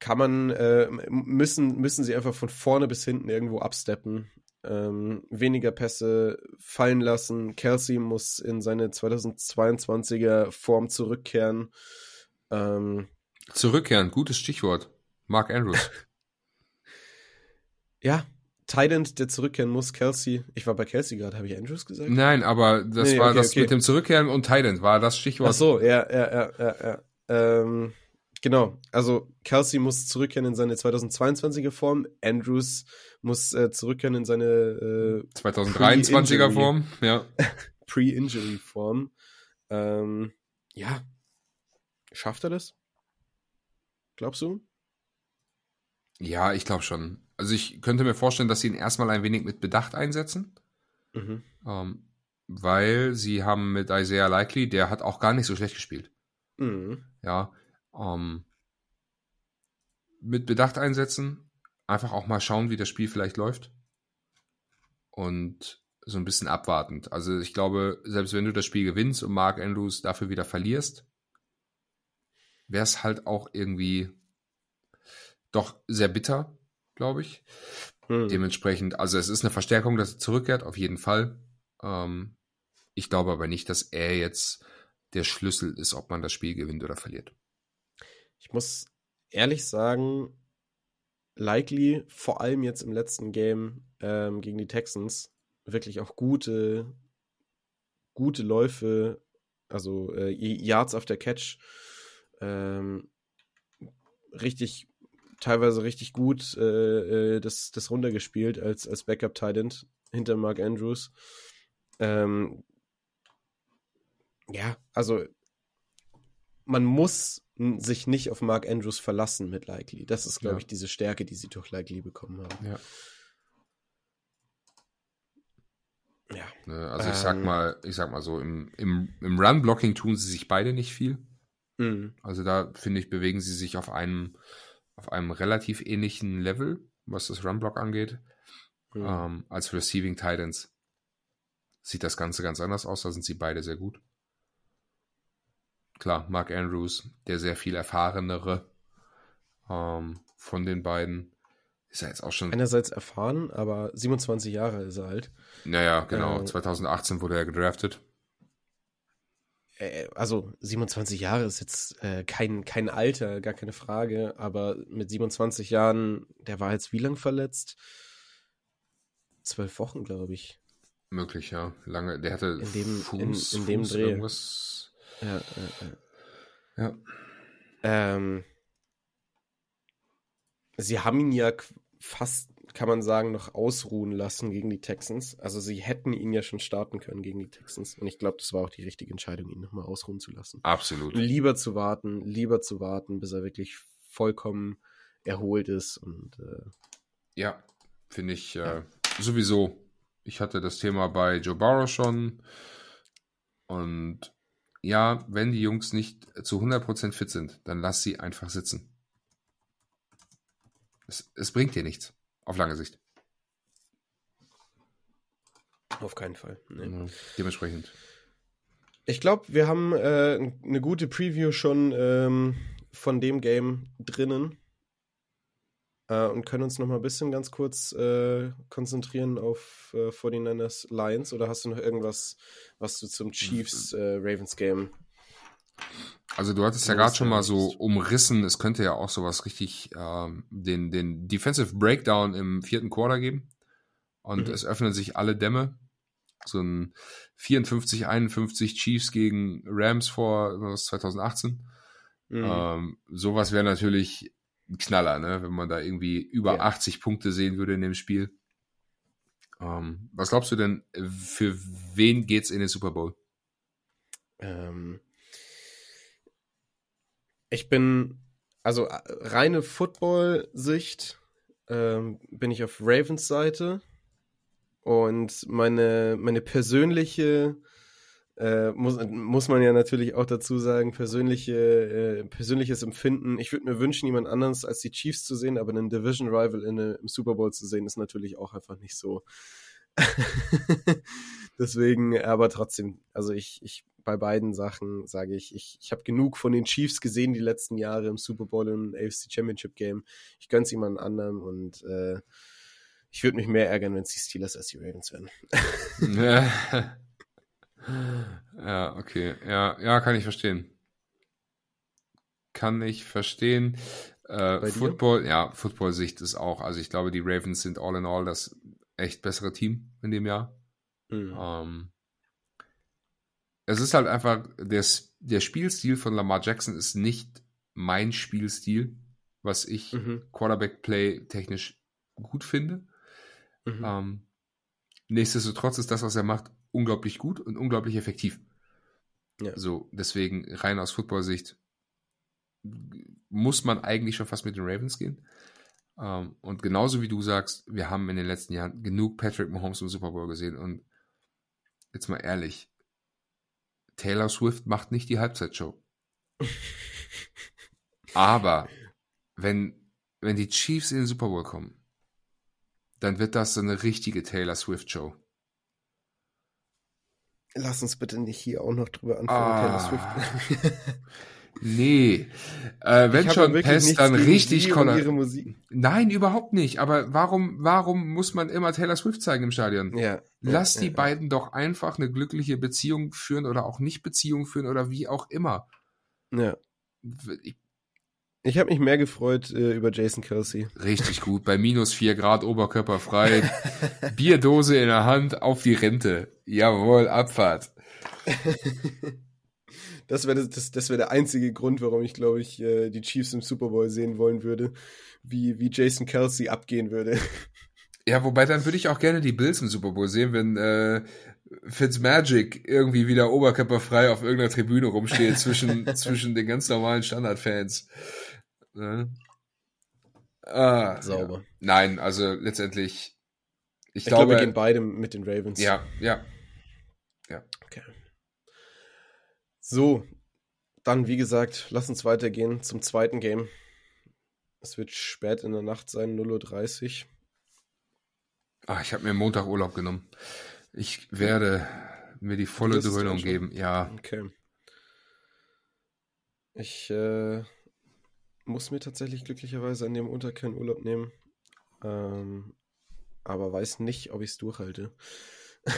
Speaker 1: kann man, äh, müssen, müssen sie einfach von vorne bis hinten irgendwo absteppen. Ähm, weniger Pässe fallen lassen. Kelsey muss in seine 2022er Form zurückkehren. Ähm,
Speaker 2: zurückkehren, gutes Stichwort. Mark Andrews. *laughs*
Speaker 1: ja, Tident, der zurückkehren muss, Kelsey. Ich war bei Kelsey gerade, habe ich Andrews gesagt?
Speaker 2: Nein, aber das nee, war okay, das okay. mit dem Zurückkehren und Tident war das Stichwort.
Speaker 1: Ach so, ja, ja, ja, ja, ja. Ähm, genau, also Kelsey muss zurückkehren in seine 2022er Form, Andrews muss äh, zurückkehren in seine äh,
Speaker 2: 2023er Form, ja. *laughs*
Speaker 1: Pre-Injury Form. Ähm, ja, schafft er das? Glaubst du?
Speaker 2: Ja, ich glaube schon. Also ich könnte mir vorstellen, dass sie ihn erstmal ein wenig mit Bedacht einsetzen. Mhm. Ähm, weil sie haben mit Isaiah Likely, der hat auch gar nicht so schlecht gespielt. Mhm. Ja, ähm, mit Bedacht einsetzen, einfach auch mal schauen, wie das Spiel vielleicht läuft. Und so ein bisschen abwartend. Also ich glaube, selbst wenn du das Spiel gewinnst und Mark Andrews dafür wieder verlierst, wäre es halt auch irgendwie doch sehr bitter, glaube ich. Hm. Dementsprechend, also es ist eine Verstärkung, dass er zurückkehrt, auf jeden Fall. Ähm, ich glaube aber nicht, dass er jetzt der Schlüssel ist, ob man das Spiel gewinnt oder verliert.
Speaker 1: Ich muss ehrlich sagen, likely, vor allem jetzt im letzten Game ähm, gegen die Texans, wirklich auch gute, gute Läufe, also äh, Yards auf der Catch, ähm, richtig, teilweise richtig gut äh, äh das, das runtergespielt als, als Backup-Tight hinter Mark Andrews. Ähm, ja, also man muss sich nicht auf Mark Andrews verlassen mit Likely. Das ist, glaube ja. ich, diese Stärke, die sie durch Likely bekommen haben.
Speaker 2: Ja. Ja. Ne, also ich sag ähm. mal, ich sag mal so, im, im, im Run-Blocking tun sie sich beide nicht viel. Mhm. Also da finde ich, bewegen sie sich auf einem, auf einem relativ ähnlichen Level, was das Run-Block angeht, mhm. ähm, als Receiving Titans. Sieht das Ganze ganz anders aus, da sind sie beide sehr gut klar, Mark Andrews, der sehr viel erfahrenere ähm, von den beiden. Ist er jetzt auch schon.
Speaker 1: Einerseits erfahren, aber 27 Jahre ist er alt.
Speaker 2: Naja, genau. Äh, 2018 wurde er gedraftet.
Speaker 1: Äh, also 27 Jahre ist jetzt äh, kein, kein Alter, gar keine Frage, aber mit 27 Jahren, der war jetzt wie lang verletzt? Zwölf Wochen, glaube ich.
Speaker 2: Möglich, ja. Lange. Der hatte
Speaker 1: in dem, Fuß, in, in dem
Speaker 2: Fuß,
Speaker 1: Dreh.
Speaker 2: irgendwas
Speaker 1: ja, ja,
Speaker 2: ja.
Speaker 1: Ähm, sie haben ihn ja fast, kann man sagen, noch ausruhen lassen gegen die Texans. Also sie hätten ihn ja schon starten können gegen die Texans. Und ich glaube, das war auch die richtige Entscheidung, ihn nochmal ausruhen zu lassen.
Speaker 2: Absolut.
Speaker 1: Lieber zu warten, lieber zu warten, bis er wirklich vollkommen erholt ist. Und äh,
Speaker 2: ja, finde ich äh, sowieso. Ich hatte das Thema bei Joe Barrow schon. Und ja, wenn die Jungs nicht zu 100% fit sind, dann lass sie einfach sitzen. Es, es bringt dir nichts, auf lange Sicht.
Speaker 1: Auf keinen Fall. Nee.
Speaker 2: Ja, dementsprechend.
Speaker 1: Ich glaube, wir haben äh, eine gute Preview schon ähm, von dem Game drinnen äh, und können uns noch mal ein bisschen ganz kurz äh, konzentrieren auf äh, 49ers Lions. Oder hast du noch irgendwas, was du zum Chiefs äh, Ravens Game?
Speaker 2: Also du hattest ja gerade schon mal so umrissen, es könnte ja auch sowas richtig ähm, den, den Defensive Breakdown im vierten Quarter geben. Und mhm. es öffnen sich alle Dämme. So ein 54, 51 Chiefs gegen Rams vor 2018. Mhm. Ähm, sowas wäre natürlich ein Knaller, ne? wenn man da irgendwie über ja. 80 Punkte sehen würde in dem Spiel. Ähm, was glaubst du denn, für wen geht's in den Super Bowl?
Speaker 1: Ähm, ich bin, also äh, reine Football-Sicht ähm, bin ich auf Ravens Seite und meine, meine persönliche äh, muss, muss man ja natürlich auch dazu sagen, persönliche, äh, persönliches Empfinden. Ich würde mir wünschen, jemand anderes als die Chiefs zu sehen, aber einen Division Rival in, im Super Bowl zu sehen, ist natürlich auch einfach nicht so. *laughs* Deswegen, aber trotzdem, also ich, ich bei beiden Sachen sage ich, ich, ich habe genug von den Chiefs gesehen die letzten Jahre im Super Bowl und AFC Championship Game. Ich gönn's jemand anderem und äh, ich würde mich mehr ärgern, wenn es die Steelers als die Ravens wären.
Speaker 2: Ja. *laughs* Ja, okay. Ja, ja, kann ich verstehen. Kann ich verstehen. Äh, Football, ja, Football-Sicht ist auch, also ich glaube, die Ravens sind all in all das echt bessere Team in dem Jahr. Mhm. Ähm, es ist halt einfach, der, der Spielstil von Lamar Jackson ist nicht mein Spielstil, was ich mhm. Quarterback-Play technisch gut finde. Mhm. Ähm, nichtsdestotrotz ist das, was er macht, unglaublich gut und unglaublich effektiv. Ja. So, deswegen rein aus Football-Sicht muss man eigentlich schon fast mit den Ravens gehen. Ähm, und genauso wie du sagst, wir haben in den letzten Jahren genug Patrick Mahomes im Super Bowl gesehen und jetzt mal ehrlich, Taylor Swift macht nicht die Halbzeitshow. Aber wenn, wenn die Chiefs in den Super Bowl kommen, dann wird das so eine richtige Taylor Swift Show.
Speaker 1: Lass uns bitte nicht hier auch noch drüber anfangen, ah. Taylor Swift. *laughs*
Speaker 2: nee. Äh, wenn schon Pest, dann richtig Color. Nein, überhaupt nicht. Aber warum, warum muss man immer Taylor Swift zeigen im Stadion?
Speaker 1: Ja.
Speaker 2: Lass
Speaker 1: ja,
Speaker 2: die
Speaker 1: ja,
Speaker 2: beiden ja. doch einfach eine glückliche Beziehung führen oder auch nicht Beziehung führen oder wie auch immer.
Speaker 1: Ja. Ich, ich habe mich mehr gefreut äh, über Jason Kelsey.
Speaker 2: Richtig gut. Bei minus vier Grad Oberkörper frei. *laughs* Bierdose in der Hand auf die Rente. Jawohl, Abfahrt. *laughs*
Speaker 1: das wäre das, das wär der einzige Grund, warum ich, glaube ich, äh, die Chiefs im Super Bowl sehen wollen würde. Wie, wie Jason Kelsey abgehen würde.
Speaker 2: Ja, wobei dann würde ich auch gerne die Bills im Super Bowl sehen, wenn äh, Fitzmagic irgendwie wieder oberkörperfrei auf irgendeiner Tribüne rumsteht *laughs* zwischen, zwischen den ganz normalen Standardfans. Ne? Ah,
Speaker 1: Sauber. Ja.
Speaker 2: Nein, also letztendlich.
Speaker 1: Ich, ich glaube, glaube, wir gehen beide mit den Ravens.
Speaker 2: Ja, ja. Ja.
Speaker 1: So, dann wie gesagt, lass uns weitergehen zum zweiten Game. Es wird spät in der Nacht sein, 0.30 Uhr.
Speaker 2: Ah, ich habe mir Montag Urlaub genommen. Ich werde mir die volle Dröhnung geben, ja.
Speaker 1: Okay. Ich äh, muss mir tatsächlich glücklicherweise an dem Montag keinen Urlaub nehmen. Ähm, aber weiß nicht, ob ich es durchhalte.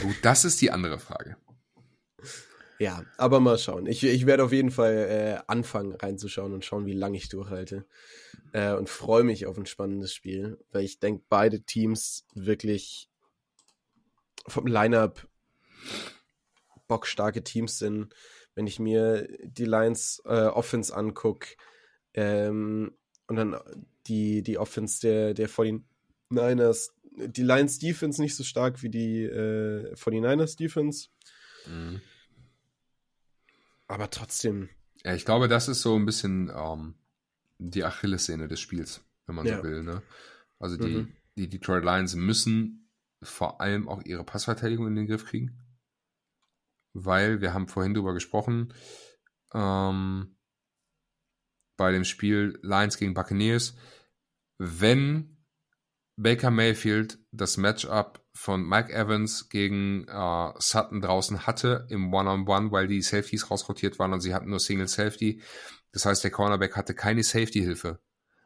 Speaker 2: Gut, das ist die andere Frage. *laughs*
Speaker 1: Ja, aber mal schauen. Ich, ich werde auf jeden Fall äh, anfangen reinzuschauen und schauen, wie lange ich durchhalte. Äh, und freue mich auf ein spannendes Spiel, weil ich denke, beide Teams wirklich vom Lineup bockstarke Teams sind. Wenn ich mir die Lions äh, Offense angucke, ähm, und dann die, die Offense der, der 49ers. Die Lions Defense nicht so stark wie die äh, 49ers Defense. Mhm. Aber trotzdem.
Speaker 2: Ja, ich glaube, das ist so ein bisschen ähm, die Achillessehne des Spiels, wenn man ja. so will. Ne? Also die, mhm. die Detroit Lions müssen vor allem auch ihre Passverteidigung in den Griff kriegen. weil wir haben vorhin drüber gesprochen, ähm, bei dem Spiel Lions gegen Buccaneers, wenn Baker Mayfield das Matchup von Mike Evans gegen äh, Sutton draußen hatte im One-on-One, -on -One, weil die Safeties rausrotiert waren und sie hatten nur Single Safety. Das heißt, der Cornerback hatte keine Safety-Hilfe.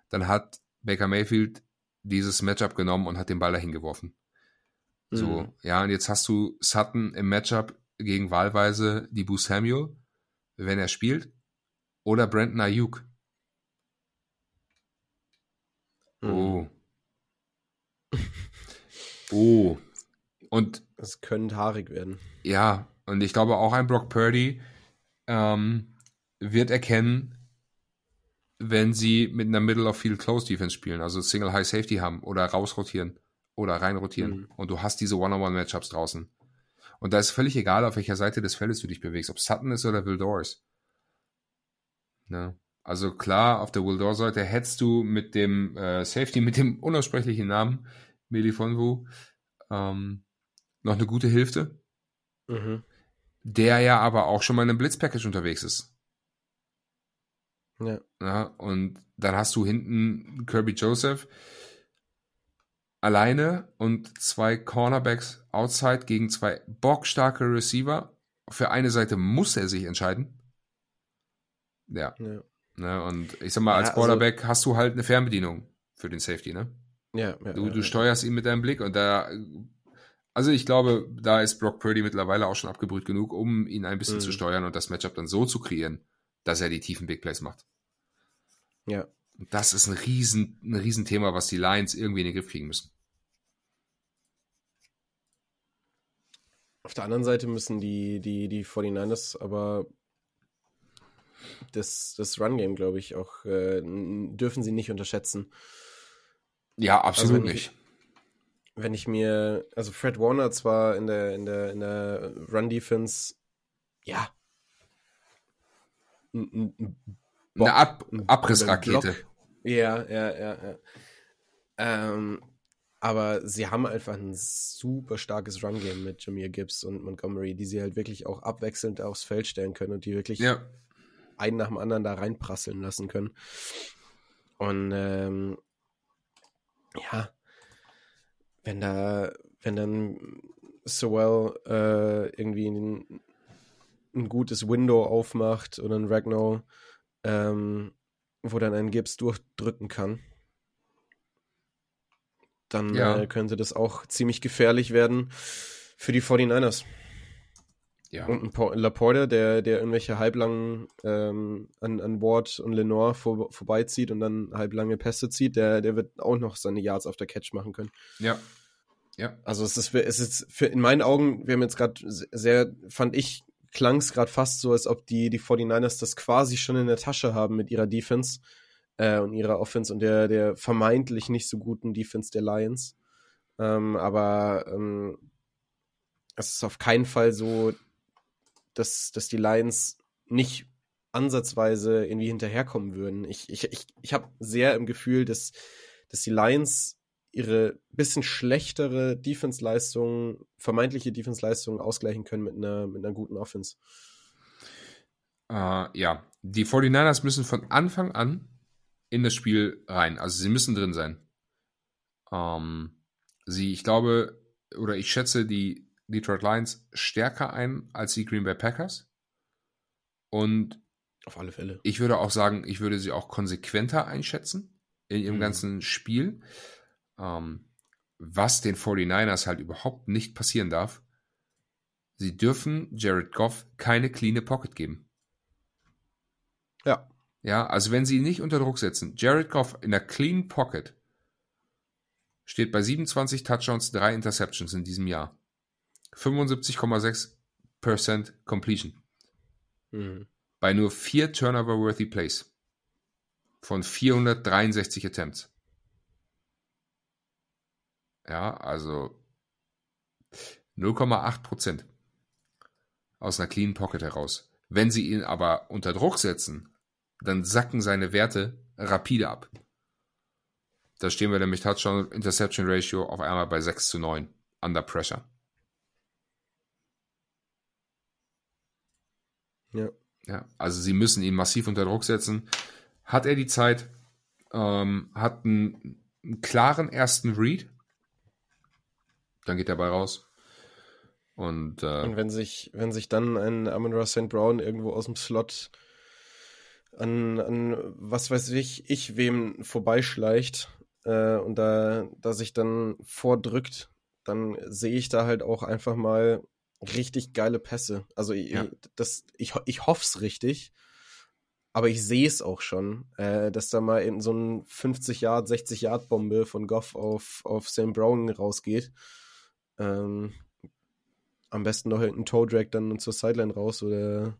Speaker 2: Dann hat Baker Mayfield dieses Matchup genommen und hat den Ball dahin geworfen. Mhm. So, ja, und jetzt hast du Sutton im Matchup gegen wahlweise die Boo Samuel, wenn er spielt, oder Brandon Ayuk. Mhm. Oh. *laughs* oh. Und
Speaker 1: es könnte haarig werden.
Speaker 2: Ja, und ich glaube auch ein Brock Purdy ähm, wird erkennen, wenn sie mit einer Middle of Field Close Defense spielen, also Single High Safety haben oder rausrotieren oder reinrotieren mhm. und du hast diese One-on-One-Matchups draußen. Und da ist völlig egal, auf welcher Seite des Feldes du dich bewegst, ob Sutton ist oder Wildors. Ne? Also klar, auf der Wildor-Seite hättest du mit dem äh, Safety, mit dem unaussprechlichen Namen, Melifonwu, ähm, noch eine gute Hilfe. Mhm. Der ja aber auch schon mal in einem Blitzpackage unterwegs ist. Ja. ja. Und dann hast du hinten Kirby Joseph alleine und zwei Cornerbacks outside gegen zwei bockstarke Receiver. Für eine Seite muss er sich entscheiden. Ja. ja. Ne, und ich sag mal, als ja, also Quarterback also, hast du halt eine Fernbedienung für den Safety, ne? Ja, ja du, du steuerst ihn mit deinem Blick und da, also ich glaube, da ist Brock Purdy mittlerweile auch schon abgebrüht genug, um ihn ein bisschen mhm. zu steuern und das Matchup dann so zu kreieren, dass er die tiefen Big Plays macht. Ja. Und das ist ein riesen, ein riesen Thema, was die Lions irgendwie in den Griff kriegen müssen.
Speaker 1: Auf der anderen Seite müssen die, die, die 49ers aber das, das Run-Game, glaube ich, auch äh, dürfen sie nicht unterschätzen.
Speaker 2: Ja, absolut also nicht.
Speaker 1: Ich, wenn ich mir, also Fred Warner zwar in der, in der, in der Run-Defense, ja,
Speaker 2: Bock, Eine Ab Abrissrakete.
Speaker 1: Ja, ja, ja, ja. Ähm, aber sie haben einfach ein super starkes Run-Game mit Jameer Gibbs und Montgomery, die sie halt wirklich auch abwechselnd aufs Feld stellen können und die wirklich ja. einen nach dem anderen da reinprasseln lassen können. Und ähm, ja, wenn da, wenn dann Sowell äh, irgendwie ein, ein, gutes Window aufmacht oder ein Ragnar ähm, wo dann ein Gips durchdrücken kann, dann ja. äh, könnte das auch ziemlich gefährlich werden für die 49ers. Ja. Und ein Laporte, der, der irgendwelche halblangen ähm, an, an Ward und Lenore vor, vorbeizieht und dann halblange Pässe zieht, der, der wird auch noch seine Yards auf der Catch machen können.
Speaker 2: Ja. Ja.
Speaker 1: Also es ist, es ist für, in meinen Augen, wir haben jetzt gerade sehr, fand ich, klang es gerade fast so, als ob die, die 49ers das quasi schon in der Tasche haben mit ihrer Defense äh, und ihrer Offense und der, der vermeintlich nicht so guten Defense der Lions. Ähm, aber ähm, es ist auf keinen Fall so, dass, dass die Lions nicht ansatzweise irgendwie hinterherkommen würden. Ich, ich, ich, ich habe sehr im Gefühl, dass, dass die Lions ihre bisschen schlechtere Defense-Leistung, vermeintliche Defense-Leistung ausgleichen können mit einer, mit einer guten Offense.
Speaker 2: Uh, ja, die 49ers müssen von Anfang an in das Spiel rein. Also sie müssen drin sein. Um, ähm, sie, ich glaube, oder ich schätze die Detroit Lions stärker ein als die Green Bay Packers. Und
Speaker 1: auf alle Fälle.
Speaker 2: Ich würde auch sagen, ich würde sie auch konsequenter einschätzen in ihrem mhm. ganzen Spiel. Ähm, was den 49ers halt überhaupt nicht passieren darf, sie dürfen Jared Goff keine clean Pocket geben.
Speaker 1: Ja.
Speaker 2: Ja, also wenn sie ihn nicht unter Druck setzen, Jared Goff in der clean Pocket steht bei 27 Touchdowns, 3 Interceptions in diesem Jahr. 75,6% Completion. Mhm. Bei nur 4 Turnover-worthy Plays. Von 463 Attempts. Ja, also 0,8 Prozent aus einer clean Pocket heraus. Wenn sie ihn aber unter Druck setzen, dann sacken seine Werte rapide ab. Da stehen wir nämlich Touchdown Interception Ratio auf einmal bei 6 zu 9 under pressure.
Speaker 1: Ja.
Speaker 2: ja. Also sie müssen ihn massiv unter Druck setzen. Hat er die Zeit? Ähm, hat einen, einen klaren ersten Read? Dann geht er bei raus. Und, äh,
Speaker 1: Und wenn sich, wenn sich dann ein Amon St. Brown irgendwo aus dem Slot an, an was weiß ich, ich wem vorbeischleicht äh, und da, da sich dann vordrückt, dann sehe ich da halt auch einfach mal richtig geile Pässe. Also ich,
Speaker 2: Ja.
Speaker 1: das, ich, ich hoffe es richtig, aber ich sehe es auch schon, äh, dass da mal in so ein 50 Yard, 60 Yard Bombe von Goff auf, auf St. Brown rausgeht. Ähm, am besten noch irgendein Toe Drag dann zur Sideline raus oder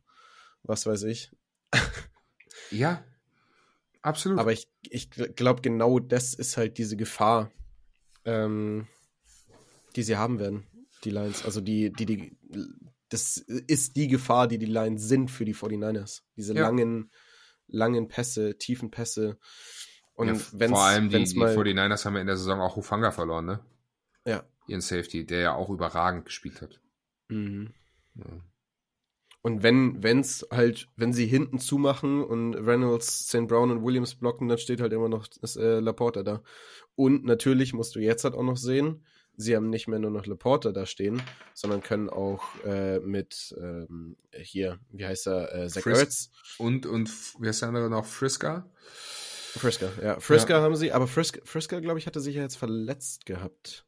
Speaker 1: was weiß ich. *laughs*
Speaker 2: ja, absolut.
Speaker 1: Aber ich, ich glaube, genau das ist halt diese Gefahr, ähm, die sie haben werden, die Lions. Also die, die, die, das ist die Gefahr, die die Lions sind für die 49ers. Diese
Speaker 2: Ja.
Speaker 1: langen, langen Pässe, tiefen Pässe. Und
Speaker 2: ja,
Speaker 1: wenn's,
Speaker 2: vor allem die,
Speaker 1: wenn's
Speaker 2: die
Speaker 1: mal,
Speaker 2: 49ers haben ja in der Saison auch Hufanga verloren, ne?
Speaker 1: ja.
Speaker 2: Ihren Safety, der ja auch überragend gespielt hat.
Speaker 1: Mhm.
Speaker 2: Ja.
Speaker 1: Und wenn, wenn's halt, wenn sie hinten zumachen und Reynolds, St. Brown und Williams blocken, dann steht halt immer noch das, äh, Laporta da. Und natürlich musst du jetzt halt auch noch sehen, sie haben nicht mehr nur noch Laporta da stehen, sondern können auch äh, mit ähm, hier, wie heißt er, äh, Zach. Ertz.
Speaker 2: Und, und, wer ist der andere noch? Friska?
Speaker 1: Frisker, ja. Frisker haben sie, aber Frisker, Frisker glaube ich, hatte sich ja jetzt verletzt gehabt.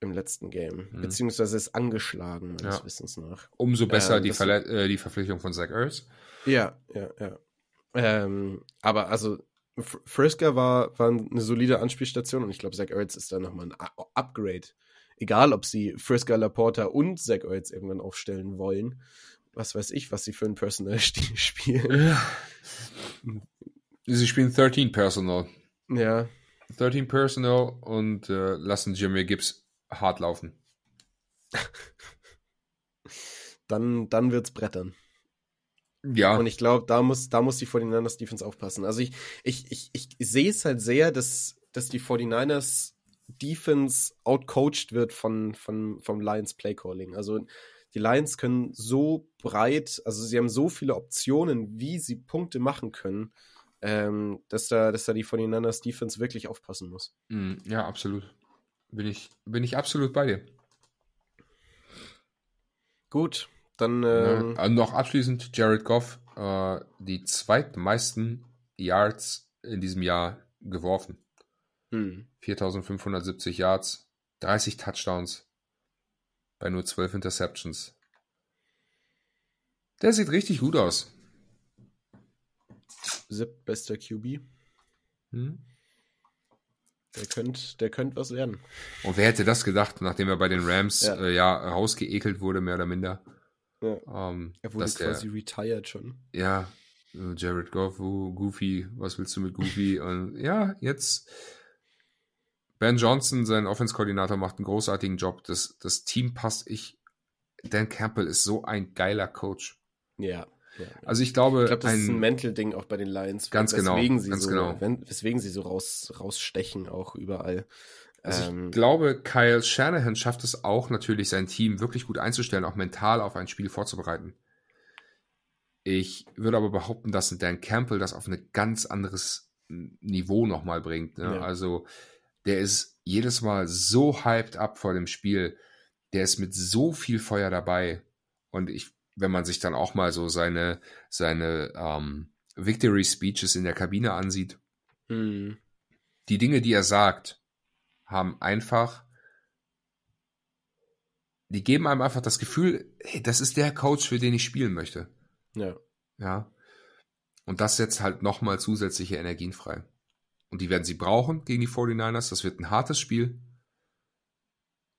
Speaker 1: Im letzten Game.
Speaker 2: Mhm.
Speaker 1: Beziehungsweise ist angeschlagen, meines
Speaker 2: Ja.
Speaker 1: Wissens nach.
Speaker 2: Umso besser
Speaker 1: Ähm,
Speaker 2: die,
Speaker 1: das-
Speaker 2: Verle äh, die Verpflichtung von Zach Ertz.
Speaker 1: Ja, ja, ja. Ähm, aber also Frisker war, war eine solide Anspielstation und ich glaube, Zach Ertz ist da nochmal ein Upgrade. Egal, ob sie Frisker, Laporta und Zach Ertz irgendwann aufstellen wollen. Was weiß ich, was sie für ein Personal *laughs* spielen.
Speaker 2: Sie spielen 13 Personal.
Speaker 1: Ja,
Speaker 2: 13 Personal und äh, lassen Jimmy Gibbs hart laufen. *laughs*
Speaker 1: dann, dann wird's brettern.
Speaker 2: Ja,
Speaker 1: Und ich glaube, da muss, da muss die 49ers Defense aufpassen. Also ich, ich, ich, ich sehe es halt sehr, dass, dass die 49ers Defense outcoached wird von, von, vom Lions Playcalling. Also die Lions können so breit, also sie haben so viele Optionen, wie sie Punkte machen können, ähm, dass, da, dass da die 49ers Defense wirklich aufpassen muss.
Speaker 2: Mm, ja, absolut. Bin ich, bin ich absolut bei dir.
Speaker 1: Gut, dann ähm,
Speaker 2: Ja, äh, noch abschließend, Jared Goff, äh, die zweitmeisten Yards in diesem Jahr geworfen.
Speaker 1: hm,
Speaker 2: 4570 Yards, 30 Touchdowns bei nur 12 Interceptions. Der sieht richtig gut aus.
Speaker 1: siebtbester QB.
Speaker 2: Hm?
Speaker 1: Der könnte der könnt was werden.
Speaker 2: Und wer hätte das gedacht, nachdem er bei den Rams
Speaker 1: Ja.
Speaker 2: äh, ja rausgeekelt wurde, mehr oder minder.
Speaker 1: Ja.
Speaker 2: Ähm,
Speaker 1: Er wurde
Speaker 2: dass der,
Speaker 1: quasi retired schon.
Speaker 2: ja, äh, Jared Goff, Goofy, was willst du mit Goofy? *laughs* Und ja, jetzt Ben Johnson, sein Offense-Koordinator, macht einen großartigen Job. Das, das Team passt. Ich, Dan Campbell ist so ein geiler Coach.
Speaker 1: Ja. ja.
Speaker 2: Also ich glaube,
Speaker 1: Ich glaube, das
Speaker 2: ein,
Speaker 1: ist ein Mental-Ding auch bei den Lions.
Speaker 2: Ganz genau,
Speaker 1: weswegen Sie
Speaker 2: ganz
Speaker 1: so,
Speaker 2: genau.
Speaker 1: weswegen sie so raus, rausstechen, auch überall.
Speaker 2: Also
Speaker 1: Ähm,
Speaker 2: ich glaube, Kyle Shanahan schafft es auch natürlich, sein Team wirklich gut einzustellen, auch mental auf ein Spiel vorzubereiten. Ich würde aber behaupten, dass Dan Campbell das auf ein ganz anderes Niveau nochmal bringt. Ne?
Speaker 1: Ja.
Speaker 2: Also der ist jedes Mal so hyped up vor dem Spiel. Der ist mit so viel Feuer dabei. Und ich, wenn man sich dann auch mal so seine, seine ähm, Victory Speeches in der Kabine ansieht,
Speaker 1: mh,
Speaker 2: die Dinge, die er sagt, haben einfach, die geben einem einfach das Gefühl, hey, das ist der Coach, für den ich spielen möchte.
Speaker 1: ja.
Speaker 2: Ja. Und das setzt halt nochmal zusätzliche Energien frei. Und die werden sie brauchen gegen die 49ers. Das wird ein hartes Spiel.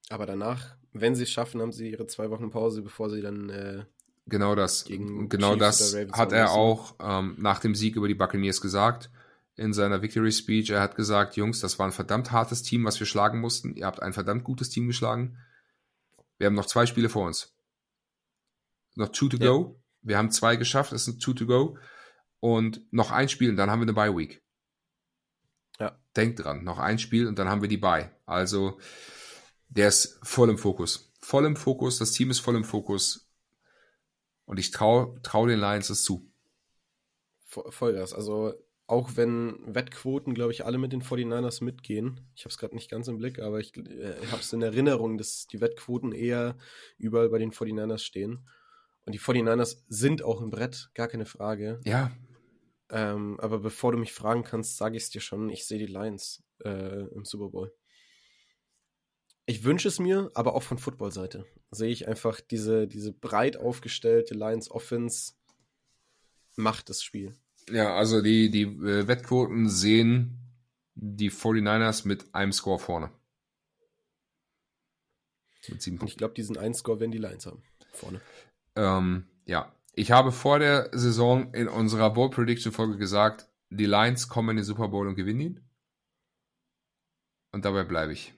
Speaker 1: Aber danach, wenn sie es schaffen, haben sie ihre zwei Wochen Pause, bevor sie dann äh,
Speaker 2: Genau das.
Speaker 1: Gegen
Speaker 2: genau
Speaker 1: Chiefs
Speaker 2: das hat er auch ähm, nach dem Sieg über die Buccaneers gesagt. In seiner Victory Speech. Er hat gesagt, Jungs, das war ein verdammt hartes Team, was wir schlagen mussten. Ihr habt ein verdammt gutes Team geschlagen. Wir haben noch zwei Spiele vor uns. Noch two to
Speaker 1: Ja.
Speaker 2: go. Wir haben zwei geschafft, es sind two to go. Und noch ein Spiel und dann haben wir eine Bye Week.
Speaker 1: Ja.
Speaker 2: Denkt dran, noch ein Spiel und dann haben wir die Bye. Also, der ist voll im Fokus. Voll im Fokus, das Team ist voll im Fokus. Und ich traue trau den Lions das zu.
Speaker 1: Vollgas. Also auch wenn Wettquoten, glaube ich, alle mit den 49ers mitgehen. Ich habe es gerade nicht ganz im Blick, aber ich äh, habe es in Erinnerung, dass die Wettquoten eher überall bei den 49ers stehen. Und die 49ers sind auch im Brett, gar keine Frage.
Speaker 2: Ja.
Speaker 1: Ähm, aber bevor du mich fragen kannst, sage ich es dir schon, ich sehe die Lions äh, im Super Bowl. Ich wünsche es mir, aber auch von Football-Seite sehe ich einfach diese, diese breit aufgestellte Lions Offense macht das Spiel.
Speaker 2: Ja, also die, die äh, Wettquoten sehen die 49ers mit einem Score vorne.
Speaker 1: Mit sieben Und ich glaube, diesen einen Score werden die Lions haben. Vorne.
Speaker 2: Ähm, ja, ich habe vor der Saison in unserer Bowl Prediction Folge gesagt, die Lions kommen in den Super Bowl und gewinnen ihn. Und dabei bleibe ich.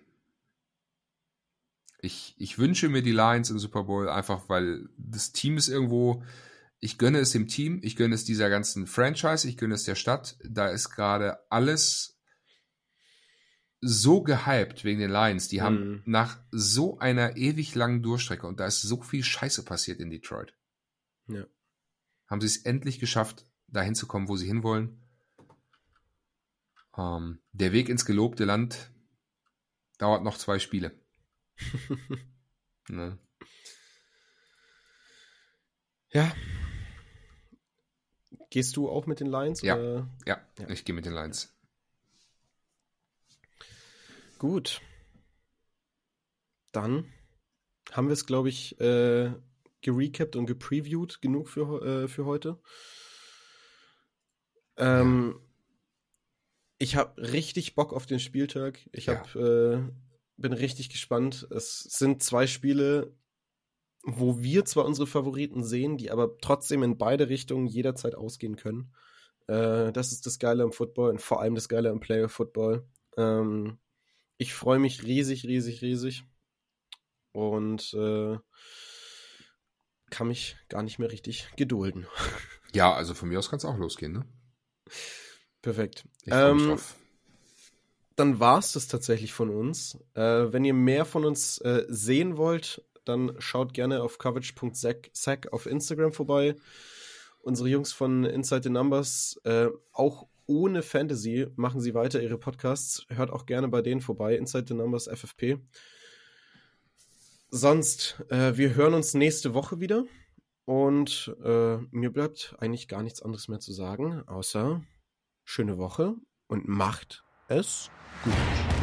Speaker 2: Ich, ich wünsche mir die Lions im Super Bowl einfach, weil das Team ist irgendwo, ich gönne es dem Team, ich gönne es dieser ganzen Franchise, ich gönne es der Stadt. Da ist gerade alles so gehypt wegen den Lions. Die haben mhm. nach so einer ewig langen Durchstrecke und da ist so viel Scheiße passiert in Detroit.
Speaker 1: Ja.
Speaker 2: Haben sie es endlich geschafft, dahin zu kommen, wo sie hinwollen. Ähm, der Weg ins gelobte Land dauert noch zwei Spiele. *laughs* ne?
Speaker 1: Ja. Gehst du auch mit den Lions?
Speaker 2: Ja, ja, ja. ich gehe mit den Lions.
Speaker 1: Gut. Dann haben wir es, glaube ich, äh, gerecapt und gepreviewt genug für, äh, für heute. Ähm. Ich habe richtig Bock auf den Spieltag. Ich hab, ja. äh, bin richtig gespannt. Es sind zwei Spiele, wo wir zwar unsere Favoriten sehen, die aber trotzdem in beide Richtungen jederzeit ausgehen können. Äh, das ist das Geile am Football und vor allem das Geile am Player Football. Ähm, ich freue mich riesig, riesig, riesig. Und äh, kann mich gar nicht mehr richtig gedulden. *laughs*
Speaker 2: Ja, also von mir aus kann es auch losgehen, ne?
Speaker 1: Perfekt. Ähm, dann war es das tatsächlich von uns. Äh, wenn ihr mehr von uns äh, sehen wollt, dann schaut gerne auf coverage.sec auf Instagram vorbei. Unsere Jungs von Inside the Numbers, äh, auch ohne Fantasy, machen sie weiter ihre Podcasts. Hört auch gerne bei denen vorbei, Inside the Numbers FFP sonst, äh, wir hören uns nächste Woche wieder. Und äh, mir bleibt eigentlich gar nichts anderes mehr zu sagen, außer schöne Woche und macht es gut.